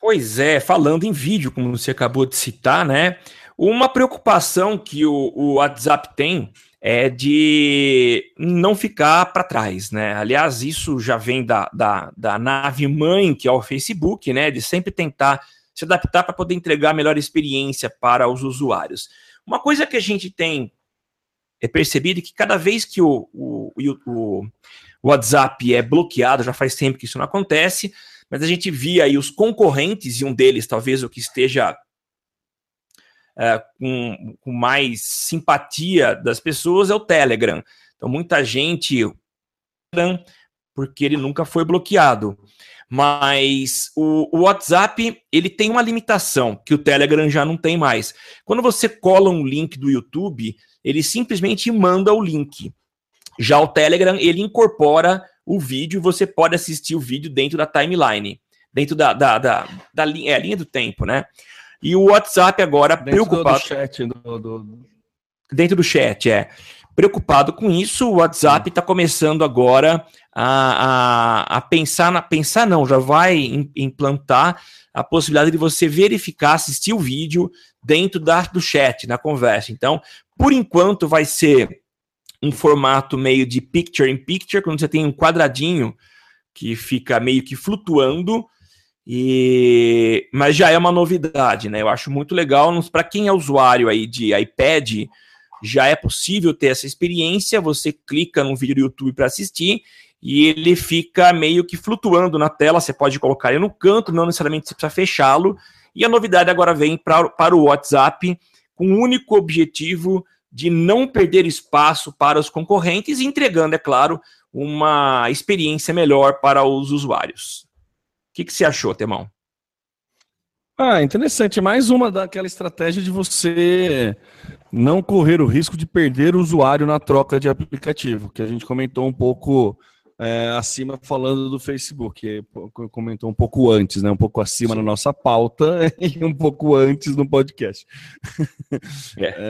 Pois é, falando em vídeo, como você acabou de citar, né? Uma preocupação que o, o WhatsApp tem é de não ficar para trás, né? Aliás, isso já vem da, da, da nave mãe, que é o Facebook, né? De sempre tentar se adaptar para poder entregar a melhor experiência para os usuários. Uma coisa que a gente tem é percebido que cada vez que o, o, o, o WhatsApp é bloqueado, já faz tempo que isso não acontece, mas a gente via aí os concorrentes, e um deles talvez o que esteja é, com, com, mais simpatia das pessoas é o Telegram. Então, muita gente porque ele nunca foi bloqueado. Mas o, o, WhatsApp ele tem uma limitação que o Telegram já não tem mais. Quando você cola um link do YouTube, ele simplesmente manda o link. Já o Telegram ele incorpora o vídeo, você pode assistir o vídeo dentro da timeline, dentro da, da, da, da, da é, linha do tempo, né? E o WhatsApp agora dentro preocupado. Do, do chat, do, do... Dentro do chat, é. Preocupado com isso, o WhatsApp está começando agora a, a, a, pensar na. Pensar não, já vai implantar a possibilidade de você verificar, assistir o vídeo dentro da, do chat, na conversa. Então, por enquanto, vai ser um formato meio de picture in picture, quando você tem um quadradinho que fica meio que flutuando e, mas já é uma novidade, né? Eu acho muito legal. Para quem é usuário aí de iPad, já é possível ter essa experiência. Você clica num vídeo do YouTube para assistir e ele fica meio que flutuando na tela. Você pode colocar ele no canto, não necessariamente você precisa fechá-lo. E a novidade agora vem pra, para o WhatsApp com o único objetivo de não perder espaço para os concorrentes, entregando, é claro, uma experiência melhor para os usuários que, que você achou, Temão? Ah, interessante. Mais uma daquela estratégia de você não correr o risco de perder o usuário na troca de aplicativo, que a gente comentou um pouco é, acima falando do Facebook, comentou um pouco antes, né? Um pouco acima Sim. na nossa pauta (laughs) e um pouco antes no podcast. É. (laughs)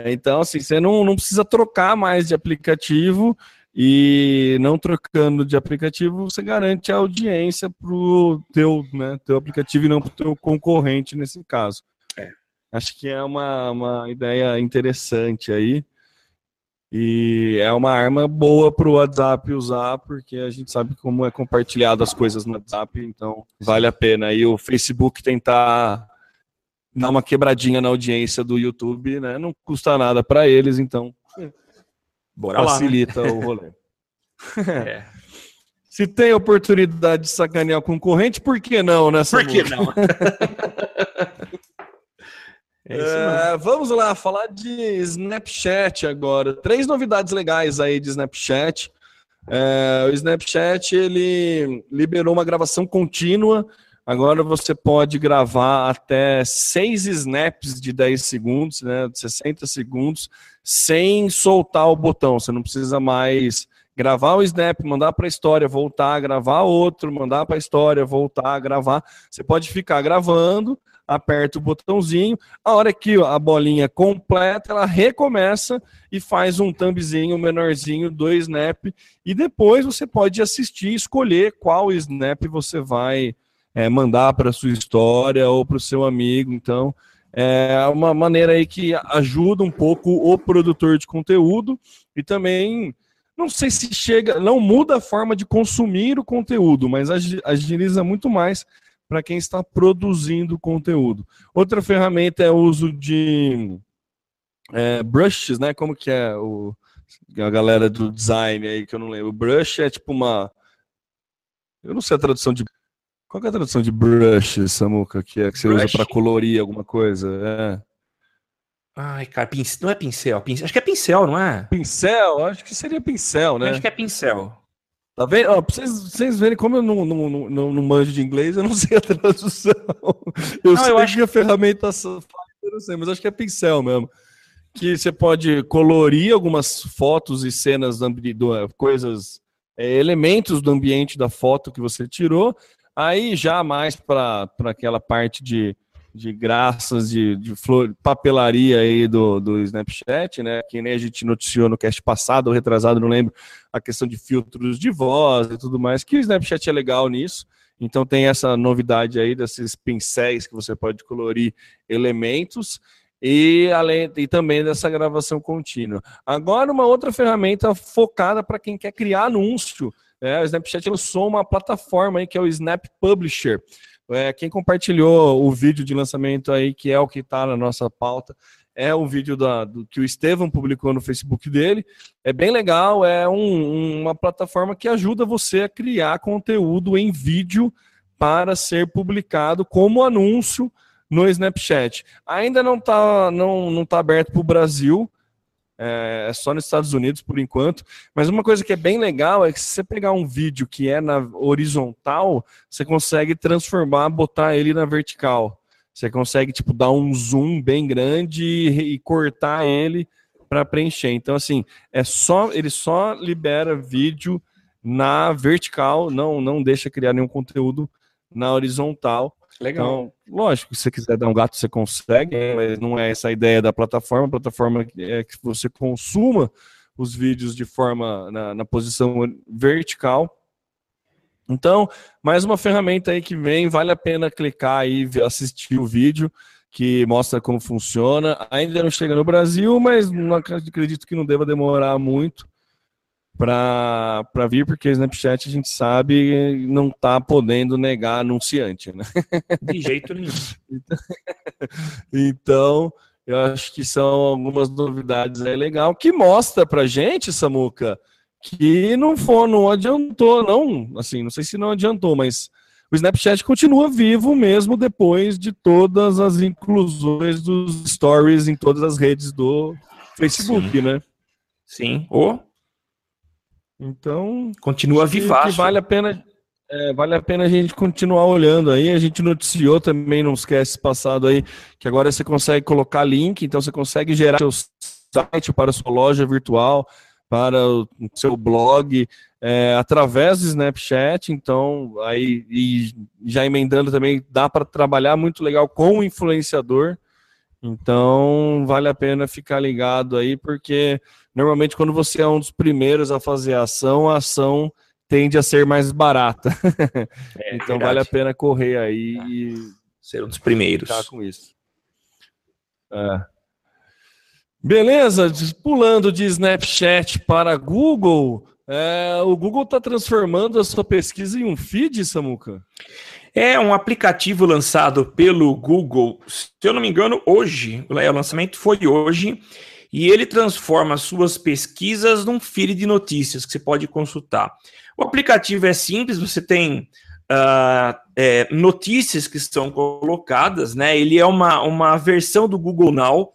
É, então, assim, você não, não precisa trocar mais de aplicativo e não trocando de aplicativo, você garante a audiência para o teu, né, teu aplicativo e não para o teu concorrente nesse caso. É. Acho que é uma, uma ideia interessante aí. E é uma arma boa para o WhatsApp usar, porque a gente sabe como é compartilhado as coisas no WhatsApp, então vale a pena. E o Facebook tentar dar uma quebradinha na audiência do YouTube, né? Não custa nada para eles, então Bora facilita lá, né? o rolê. (laughs) é. Se tem oportunidade de sacanear o concorrente, por que não, né? Por que não? (laughs) É é, vamos lá, falar de Snapchat agora. Três novidades legais aí de Snapchat. É, o Snapchat ele liberou uma gravação contínua. Agora você pode gravar até seis snaps de 10 segundos, né, 60 segundos, sem soltar o botão. Você não precisa mais gravar o snap, mandar para a história, voltar, gravar outro, mandar para a história, voltar, gravar. Você pode ficar gravando, aperta o botãozinho, a hora que a bolinha completa, ela recomeça e faz um thumbzinho menorzinho do snap e depois você pode assistir, escolher qual snap você vai é, mandar para sua história ou para o seu amigo. Então, é uma maneira aí que ajuda um pouco o produtor de conteúdo e também não sei se chega, não muda a forma de consumir o conteúdo, mas agiliza muito mais para quem está produzindo conteúdo. Outra ferramenta é o uso de é, brushes, né? Como que é o, a galera do design aí que eu não lembro. Brush é tipo uma. Eu não sei a tradução de. Qual é a tradução de brush, Samuca, que é que você brush? usa para colorir alguma coisa? É. Ai, cara, não é pincel, pincel. Acho que é pincel, não é? Pincel? Acho que seria pincel, né? Acho que é pincel. Tá vendo? Ó, pra vocês, vocês verem como eu não, não, não, não, manjo de inglês, eu não (laughs) sei a tradução. Eu não, sei eu acho... que a ferramenta eu não sei, mas acho que é pincel mesmo. Que você pode colorir algumas fotos e cenas, do, do, coisas, é, elementos do ambiente da foto que você tirou. Aí já mais para aquela parte de de graças de, de flor, papelaria aí do, do Snapchat, né? Que nem a gente noticiou no cast passado ou retrasado, não lembro, a questão de filtros de voz e tudo mais, que o Snapchat é legal nisso. Então tem essa novidade aí desses pincéis que você pode colorir elementos e além e também dessa gravação contínua. Agora uma outra ferramenta focada para quem quer criar anúncio. É, o Snapchat lançou uma plataforma aí que é o Snap Publisher. É, quem compartilhou o vídeo de lançamento aí, que é o que está na nossa pauta, é o vídeo da, do, que o Estevam publicou no Facebook dele. É bem legal, é um, uma plataforma que ajuda você a criar conteúdo em vídeo para ser publicado como anúncio no Snapchat. Ainda não está não, não tá aberto para o Brasil, é, é só nos Estados Unidos por enquanto. Mas uma coisa que é bem legal é que se você pegar um vídeo que é na horizontal, você consegue transformar, botar ele na vertical. Você consegue tipo dar um zoom bem grande e, cortar ele para preencher. Então assim, é só ele só libera vídeo na vertical, não não deixa criar nenhum conteúdo na horizontal. Legal. Então, lógico, se você quiser dar um gato, você consegue, mas não é essa a ideia da plataforma. A plataforma é que você consuma os vídeos de forma na, na posição vertical. Então, mais uma ferramenta aí que vem, vale a pena clicar e assistir o vídeo que mostra como funciona. Ainda não chega no Brasil, mas não acredito que não deva demorar muito para vir, porque o Snapchat a gente sabe não está podendo negar anunciante, né? De jeito nenhum. (laughs) então, eu acho que são algumas novidades aí legal que mostra para gente, Samuca, que não for, não adiantou, não, assim, não sei se não adiantou, mas o Snapchat continua vivo mesmo depois de todas as inclusões dos stories em todas as redes do Facebook, Sim. né? Sim. Ou então. Continua vivaço. vale a pena. É, vale a pena a gente continuar olhando aí. A gente noticiou também, não esquece passado aí, que agora você consegue colocar link, então você consegue gerar seu site para a sua loja virtual, para o seu blog, é, através do Snapchat. Então, aí, e já emendando também, dá para trabalhar muito legal com o influenciador. Então, vale a pena ficar ligado aí, porque normalmente quando você é um dos primeiros a fazer a ação, a ação tende a ser mais barata. É, (laughs) então, verdade. vale a pena correr aí é. e ser um dos primeiros. Ficar com isso. É. Beleza, pulando de Snapchat para Google, é, o Google está transformando a sua pesquisa em um feed, Samuca? É um aplicativo lançado pelo Google, se eu não me engano, hoje. O lançamento foi hoje. E ele transforma suas pesquisas num feed de notícias que você pode consultar. O aplicativo é simples, você tem uh, é, notícias que estão colocadas, né? Ele é uma, uma versão do Google Now.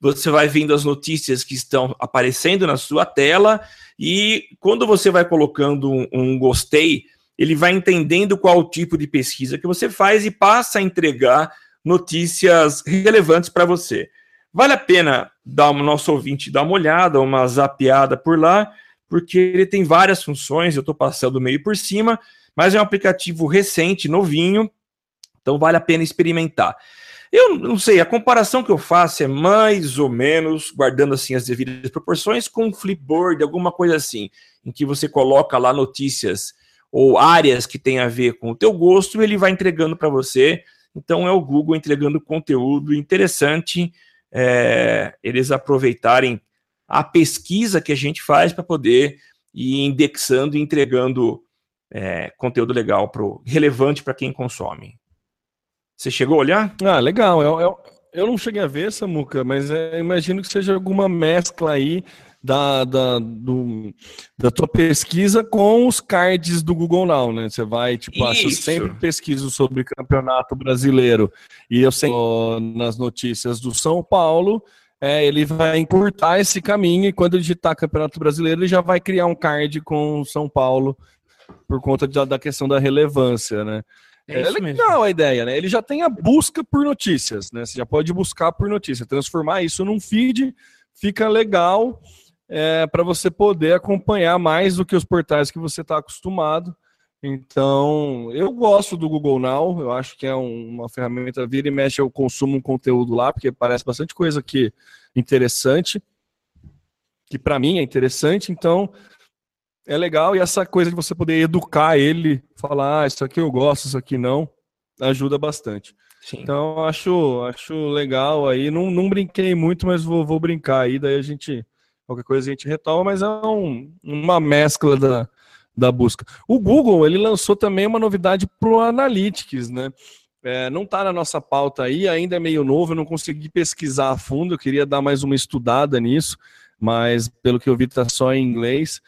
Você vai vendo as notícias que estão aparecendo na sua tela e quando você vai colocando um, um gostei, ele vai entendendo qual tipo de pesquisa que você faz e passa a entregar notícias relevantes para você. Vale a pena dar o nosso ouvinte dar uma olhada, uma zapeada por lá, porque ele tem várias funções, eu estou passando meio por cima, mas é um aplicativo recente, novinho, então vale a pena experimentar. Eu não sei, a comparação que eu faço é mais ou menos, guardando assim as devidas proporções, com um Flipboard, alguma coisa assim, em que você coloca lá notícias ou áreas que tem a ver com o teu gosto e ele vai entregando para você. Então é o Google entregando conteúdo interessante, é, eles aproveitarem a pesquisa que a gente faz para poder ir indexando e entregando é, conteúdo legal, pro, relevante para quem consome. Você chegou a olhar? Ah, legal. Eu, eu, eu não cheguei a ver, Samuca, mas é, imagino que seja alguma mescla aí da, da, do, da tua pesquisa com os cards do Google Now, né? Você vai, tipo, ah, eu sempre pesquiso sobre campeonato brasileiro e eu sempre nas notícias do São Paulo, é, ele vai encurtar esse caminho e quando digitar campeonato brasileiro, ele já vai criar um card com São Paulo por conta de, da questão da relevância, né? É, é legal mesmo. a ideia, né? Ele já tem a busca por notícias, né? Você já pode buscar por notícia, transformar isso num feed, fica legal é, para você poder acompanhar mais do que os portais que você está acostumado. Então, eu gosto do Google Now, eu acho que é um, uma ferramenta vira e mexe, eu consumo um conteúdo lá, porque parece bastante coisa aqui interessante, que para mim é interessante, então é legal e essa coisa de você poder educar ele, falar, ah, isso aqui eu gosto, isso aqui não, ajuda bastante. Sim. Então acho, acho legal aí. Não, não brinquei muito, mas vou, vou brincar aí, daí a gente. Qualquer coisa a gente retoma, mas é um, uma mescla da, da busca. O Google ele lançou também uma novidade para o Analytics, né? É, não está na nossa pauta aí, ainda é meio novo, eu não consegui pesquisar a fundo, eu queria dar mais uma estudada nisso, mas pelo que eu vi está só em inglês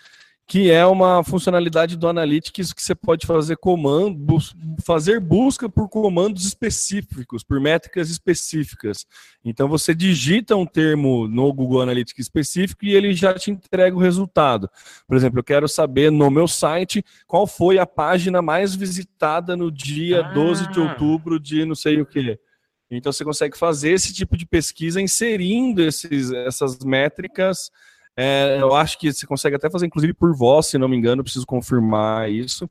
que é uma funcionalidade do Analytics que você pode fazer comando, fazer busca por comandos específicos, por métricas específicas. Então você digita um termo no Google Analytics específico e ele já te entrega o resultado. Por exemplo, eu quero saber no meu site qual foi a página mais visitada no dia ah. 12 de outubro de não sei o que. Então você consegue fazer esse tipo de pesquisa inserindo esses, essas métricas é, eu acho que você consegue até fazer, inclusive, por voz, se não me engano, preciso confirmar isso.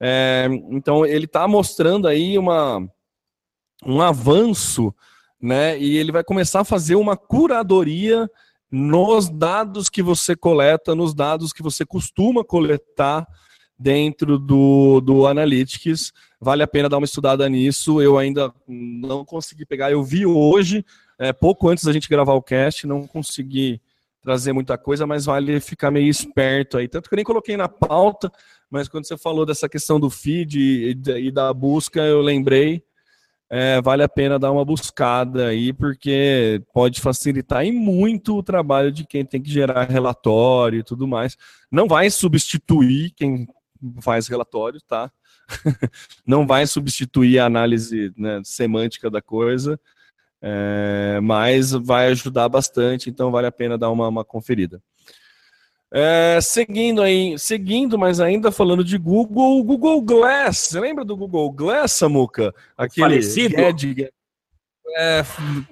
É, então, ele está mostrando aí uma, um avanço, né? E ele vai começar a fazer uma curadoria nos dados que você coleta, nos dados que você costuma coletar dentro do, do Analytics. Vale a pena dar uma estudada nisso. Eu ainda não consegui pegar. Eu vi hoje, é, pouco antes da gente gravar o cast, não consegui trazer muita coisa, mas vale ficar meio esperto aí. Tanto que eu nem coloquei na pauta, mas quando você falou dessa questão do feed e, da busca, eu lembrei. É, vale a pena dar uma buscada aí, porque pode facilitar e muito o trabalho de quem tem que gerar relatório e tudo mais. Não vai substituir quem faz relatório, tá? (laughs) Não vai substituir a análise né, semântica da coisa, é, mas vai ajudar bastante, então vale a pena dar uma, uma conferida. É, seguindo aí, seguindo, mas ainda falando de Google, o Google Glass. Você lembra do Google Glass, Samuca? Aquele Falecido? É,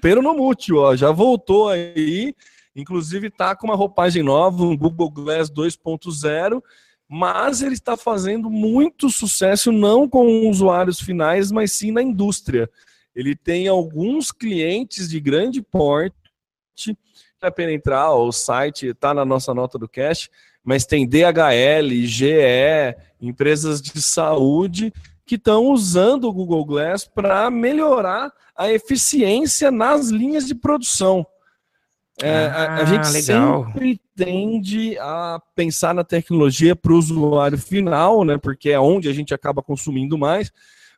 pero no mútil, ó, já voltou aí. Inclusive tá com uma roupagem nova, um Google Glass 2.0, mas ele está fazendo muito sucesso não com usuários finais, mas sim na indústria ele tem alguns clientes de grande porte. Vale a pena entrar, o site está na nossa nota do cash, mas tem DHL, GE, empresas de saúde que estão usando o Google Glass para melhorar a eficiência nas linhas de produção. É, ah, a, gente legal. sempre tende a pensar na tecnologia para o usuário final, né? Porque é onde a gente acaba consumindo mais.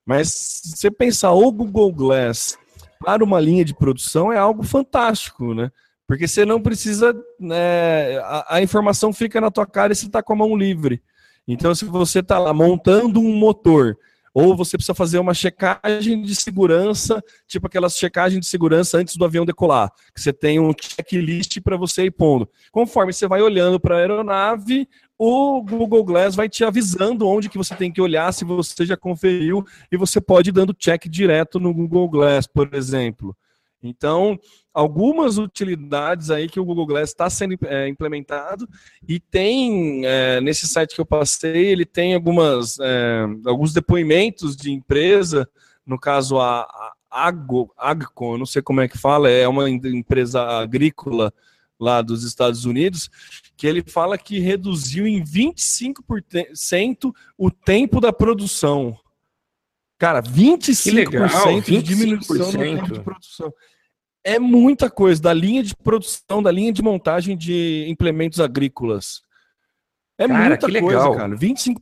Mas se você pensar o Google Glass para uma linha de produção é algo fantástico, né? Porque você não precisa. Né, a, a, informação fica na tua cara e você está com a mão livre. Então, se você está lá montando um motor, ou você precisa fazer uma checagem de segurança, tipo aquelas checagens de segurança antes do avião decolar, que você tem um checklist para você ir pondo. Conforme você vai olhando para a aeronave, o Google Glass vai te avisando onde que você tem que olhar, se você já conferiu, e você pode ir dando check direto no Google Glass, por exemplo. Então, algumas utilidades aí que o Google Glass está sendo é, implementado e tem é, nesse site que eu passei, ele tem algumas é, alguns depoimentos de empresa, no caso a, a Agco, não sei como é que fala, é uma empresa agrícola lá dos Estados Unidos, que ele fala que reduziu em 25% o tempo da produção. Cara, 25% legal, 25%. de diminuição no tempo de produção é muita coisa, da linha de produção, da linha de montagem de implementos agrícolas. É cara, muita coisa, legal. cara. 25%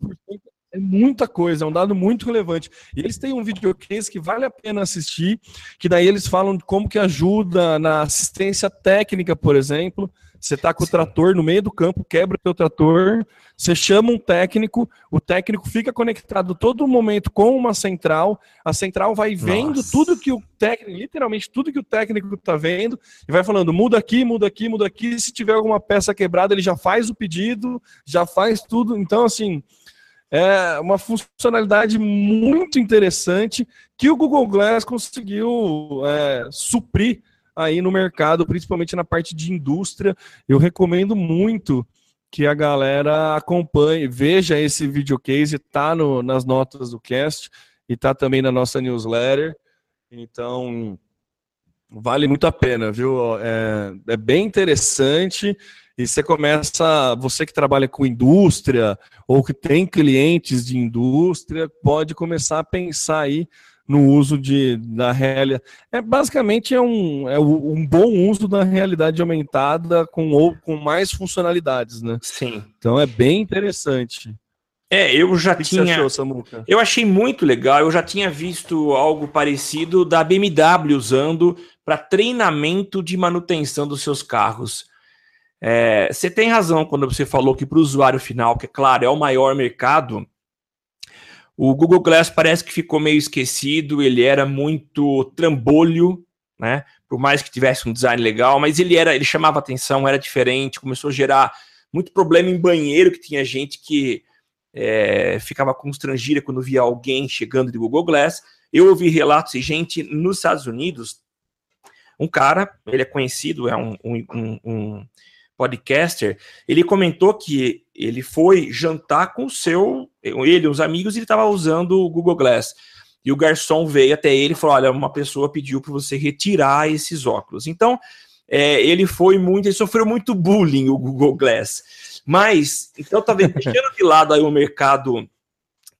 é muita coisa, é um dado muito relevante. E eles têm um videocase que vale a pena assistir, que daí eles falam de como que ajuda na assistência técnica, por exemplo, você está com o trator no meio do campo, quebra o teu trator, você chama um técnico, o técnico fica conectado todo momento com uma central, a central vai vendo Nossa. tudo que o técnico, literalmente tudo que o técnico está vendo, e vai falando, muda aqui, muda aqui, muda aqui, se tiver alguma peça quebrada, ele já faz o pedido, já faz tudo, então assim, é uma funcionalidade muito interessante que o Google Glass conseguiu é, suprir aí no mercado, principalmente na parte de indústria. Eu recomendo muito que a galera acompanhe, veja esse videocase, tá no, nas notas do cast e tá também na nossa newsletter. Então, vale muito a pena, viu? É, é bem interessante e você começa, você que trabalha com indústria ou que tem clientes de indústria, pode começar a pensar aí no uso de, da realidade. É, basicamente é um, é um bom uso da realidade aumentada com, ou, com mais funcionalidades, né? Sim. Então é bem interessante. É, eu já que tinha. Que achou, eu achei muito legal. Eu já tinha visto algo parecido da BMW usando para treinamento de manutenção dos seus carros. É, você tem razão quando você falou que para o usuário final, que é claro, é o maior mercado, o Google Glass parece que ficou meio esquecido, ele era muito trambolho, né? Por mais que tivesse um design legal, mas ele era, ele chamava atenção, era diferente, começou a gerar muito problema em banheiro, que tinha gente que é, ficava constrangida quando via alguém chegando de Google Glass. Eu ouvi relatos de gente nos Estados Unidos, um cara, ele é conhecido, é um, um, um podcaster, ele comentou que ele foi jantar com o seu, ele, os amigos, e ele estava usando o Google Glass. E o garçom veio até ele e falou: Olha, uma pessoa pediu para você retirar esses óculos. Então, é, ele foi muito, ele sofreu muito bullying, o Google Glass. Mas, então, talvez (laughs) deixando de lado aí o mercado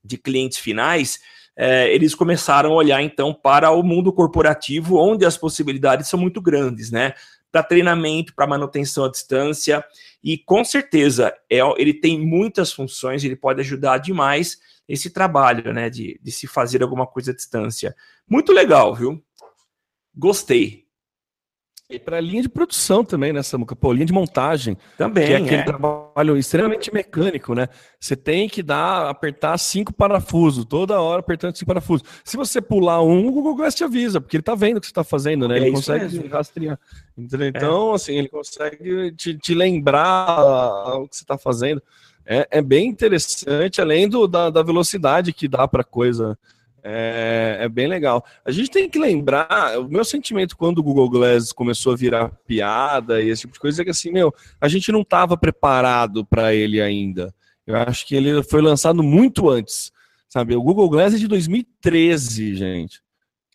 de clientes finais, é, eles começaram a olhar então para o mundo corporativo, onde as possibilidades são muito grandes, né? Para treinamento, para manutenção à distância. E com certeza é, ele tem muitas funções, ele pode ajudar demais esse trabalho, né? De, de se fazer alguma coisa à distância. Muito legal, viu? Gostei. E para linha de produção também, né, Samuca? Pô, linha de montagem. Também. Que é aquele é. trabalho extremamente mecânico, né? Você tem que dar, apertar cinco parafusos, toda hora apertando cinco parafusos. Se você pular um, o Google Glass te avisa, porque ele tá vendo o que você tá fazendo, né? É ele consegue mesmo. rastrear. Então, é. assim, ele consegue te, te lembrar o que você tá fazendo. É, é bem interessante, além do, da, da velocidade que dá para coisa. É, é, bem legal. A gente tem que lembrar, o meu sentimento quando o Google Glass começou a virar piada e esse tipo de coisa é que assim, meu, a gente não estava preparado para ele ainda. Eu acho que ele foi lançado muito antes, sabe? O Google Glass é de 2013, gente.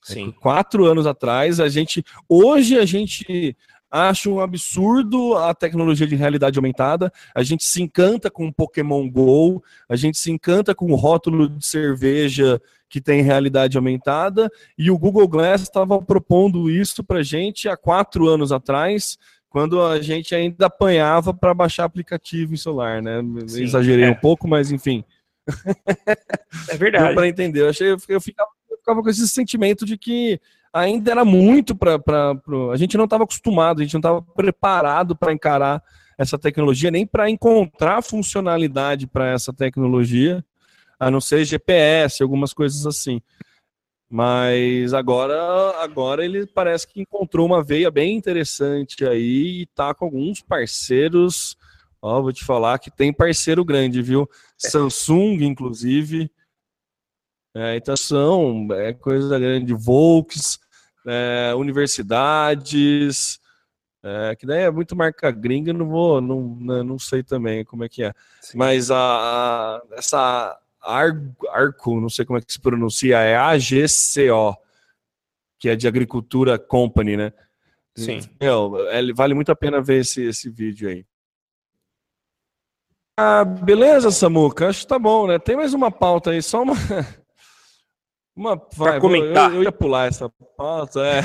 É Sim. É, quatro anos atrás, a gente. Hoje a gente acha um absurdo a tecnologia de realidade aumentada. A gente se encanta com o Pokémon Go, a gente se encanta com o rótulo de cerveja que tem realidade aumentada, e o Google Glass estava propondo isso para gente há quatro anos atrás, quando a gente ainda apanhava para baixar aplicativo em celular, né? Sim, Exagerei é. um pouco, mas enfim. É verdade. para entender. Eu, achei, eu, ficava, eu ficava com esse sentimento de que ainda era muito para. A gente não estava acostumado, a gente não estava preparado para encarar essa tecnologia, nem para encontrar funcionalidade para essa tecnologia, a não ser GPS, algumas coisas assim. Mas agora, agora ele parece que encontrou uma veia bem interessante aí e tá com alguns parceiros. Ó, vou te falar que tem parceiro grande, viu? É. Samsung, inclusive. É, então são é coisa grande, Volks, é, universidades, é, que daí é muito marca gringa, não vou, não, né, não sei também como é que é. Sim. Mas a, a, essa Arco, não sei como é que se pronuncia, é AGCO, que é de Agricultura Company, né? Sim. Meu, é, vale muito a pena ver esse, esse vídeo aí. Ah, beleza, Samuca, acho que tá bom, né? Tem mais uma pauta aí, só uma. (laughs) Uma, vai, comentar. Eu, eu, ia pular essa pauta, é.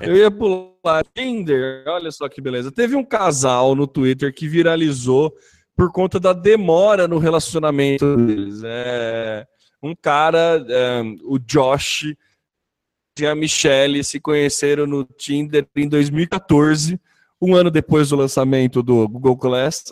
(laughs) eu ia pular. Tinder, olha só que beleza. Teve um casal no Twitter que viralizou por conta da demora no relacionamento deles. É, um cara, é, o Josh e a Michelle se conheceram no Tinder em 2014, um ano depois do lançamento do Google Glass.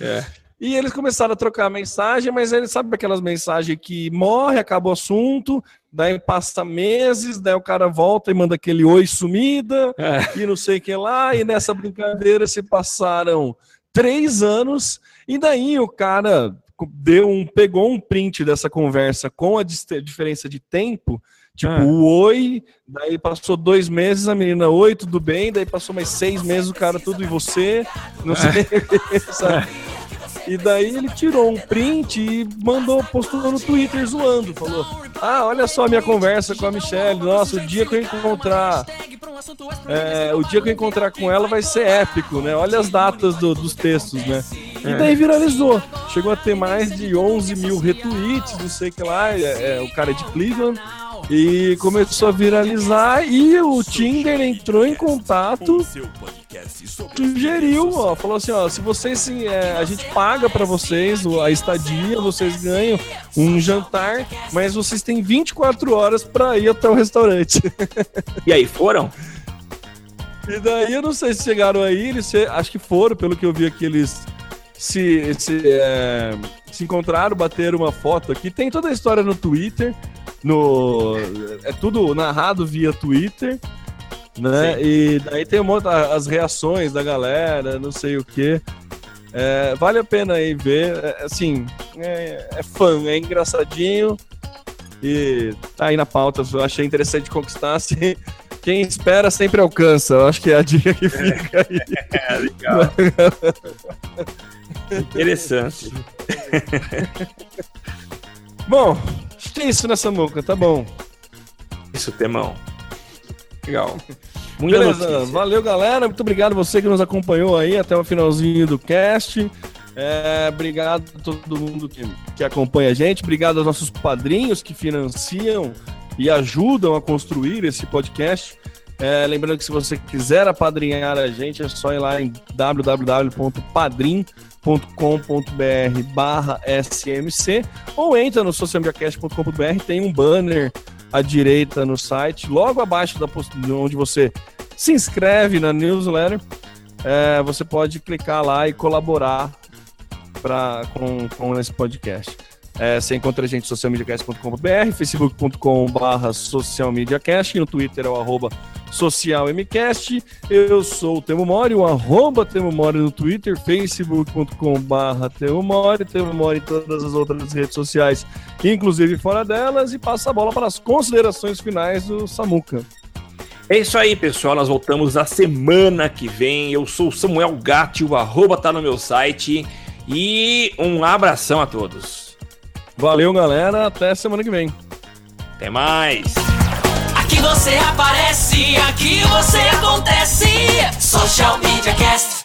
É. (laughs) E eles começaram a trocar mensagem, mas ele sabe aquelas mensagens que morre, acaba o assunto, daí passa meses, daí o cara volta e manda aquele oi sumida, é. e não sei o que lá, e nessa brincadeira se passaram três anos, e daí o cara deu um, pegou um print dessa conversa com a diferença de tempo, tipo, ah. o oi, daí passou dois meses, a menina, oi, tudo bem, daí passou mais seis meses, o cara, tudo e você, não sei, (laughs) sabe? E daí ele tirou um print e mandou, postou no Twitter zoando. Falou: Ah, olha só a minha conversa com a Michelle. Nossa, o dia que eu encontrar. É, o dia que eu encontrar com ela vai ser épico, né? Olha as datas do, dos textos, né? E é. daí viralizou. Chegou a ter mais de 11 mil retweets, não sei o que lá. É, é, o cara é de Cleveland. E começou a viralizar e o Tinder entrou em contato, sugeriu, ó, falou assim, ó, se vocês, é, a gente paga para vocês a estadia, vocês ganham um jantar, mas vocês têm 24 horas para ir até o restaurante. E aí, foram? E daí eu não sei se chegaram aí, eles acho que foram, pelo que eu vi aqui, eles se, se, é, se encontraram, bateram uma foto aqui. Tem toda a história no Twitter no é tudo narrado via Twitter, né? Sim. E daí tem um monte, as reações da galera, não sei o que. É, vale a pena aí ver, é, assim, é, é, fã, é engraçadinho e tá aí na pauta. Eu achei interessante conquistar. (laughs) Assim, quem espera sempre alcança. Eu acho que é a dica que fica aí. (laughs) É, legal. (laughs) Interessante. Bom, acho que é isso nessa muca, tá bom. Isso, temão. Legal. Muita Beleza, notícia. valeu galera, muito obrigado você que nos acompanhou aí até o finalzinho do cast. É, obrigado a todo mundo que, que acompanha a gente, obrigado aos nossos padrinhos que financiam e ajudam a construir esse podcast. É, lembrando que se você quiser apadrinhar a gente, é só ir lá em www.padrim.com socialmediacast.com.br barra smc ou entra no socialmediacast.com.br, tem um banner à direita no site, logo abaixo da onde você se inscreve na newsletter, é, você pode clicar lá e colaborar pra, com, com esse podcast. É, você encontra a gente socialmediacast.com.br, facebook.com.br socialmediacast, no Twitter é o arroba socialmcast. Eu sou o Temo Mori, o arroba Temo Mori no Twitter, facebook.com.br Temo Mori, Temo Mori em todas as outras redes sociais, inclusive fora delas, e passa a bola para as considerações finais do Samuca. É isso aí, pessoal. Nós voltamos na semana que vem. Eu sou o Samuel Gatti, o arroba tá no meu site. E um abração a todos. Valeu, galera. Até semana que vem. Até mais. Aqui você aparece, aqui você acontece. Social Media Cast.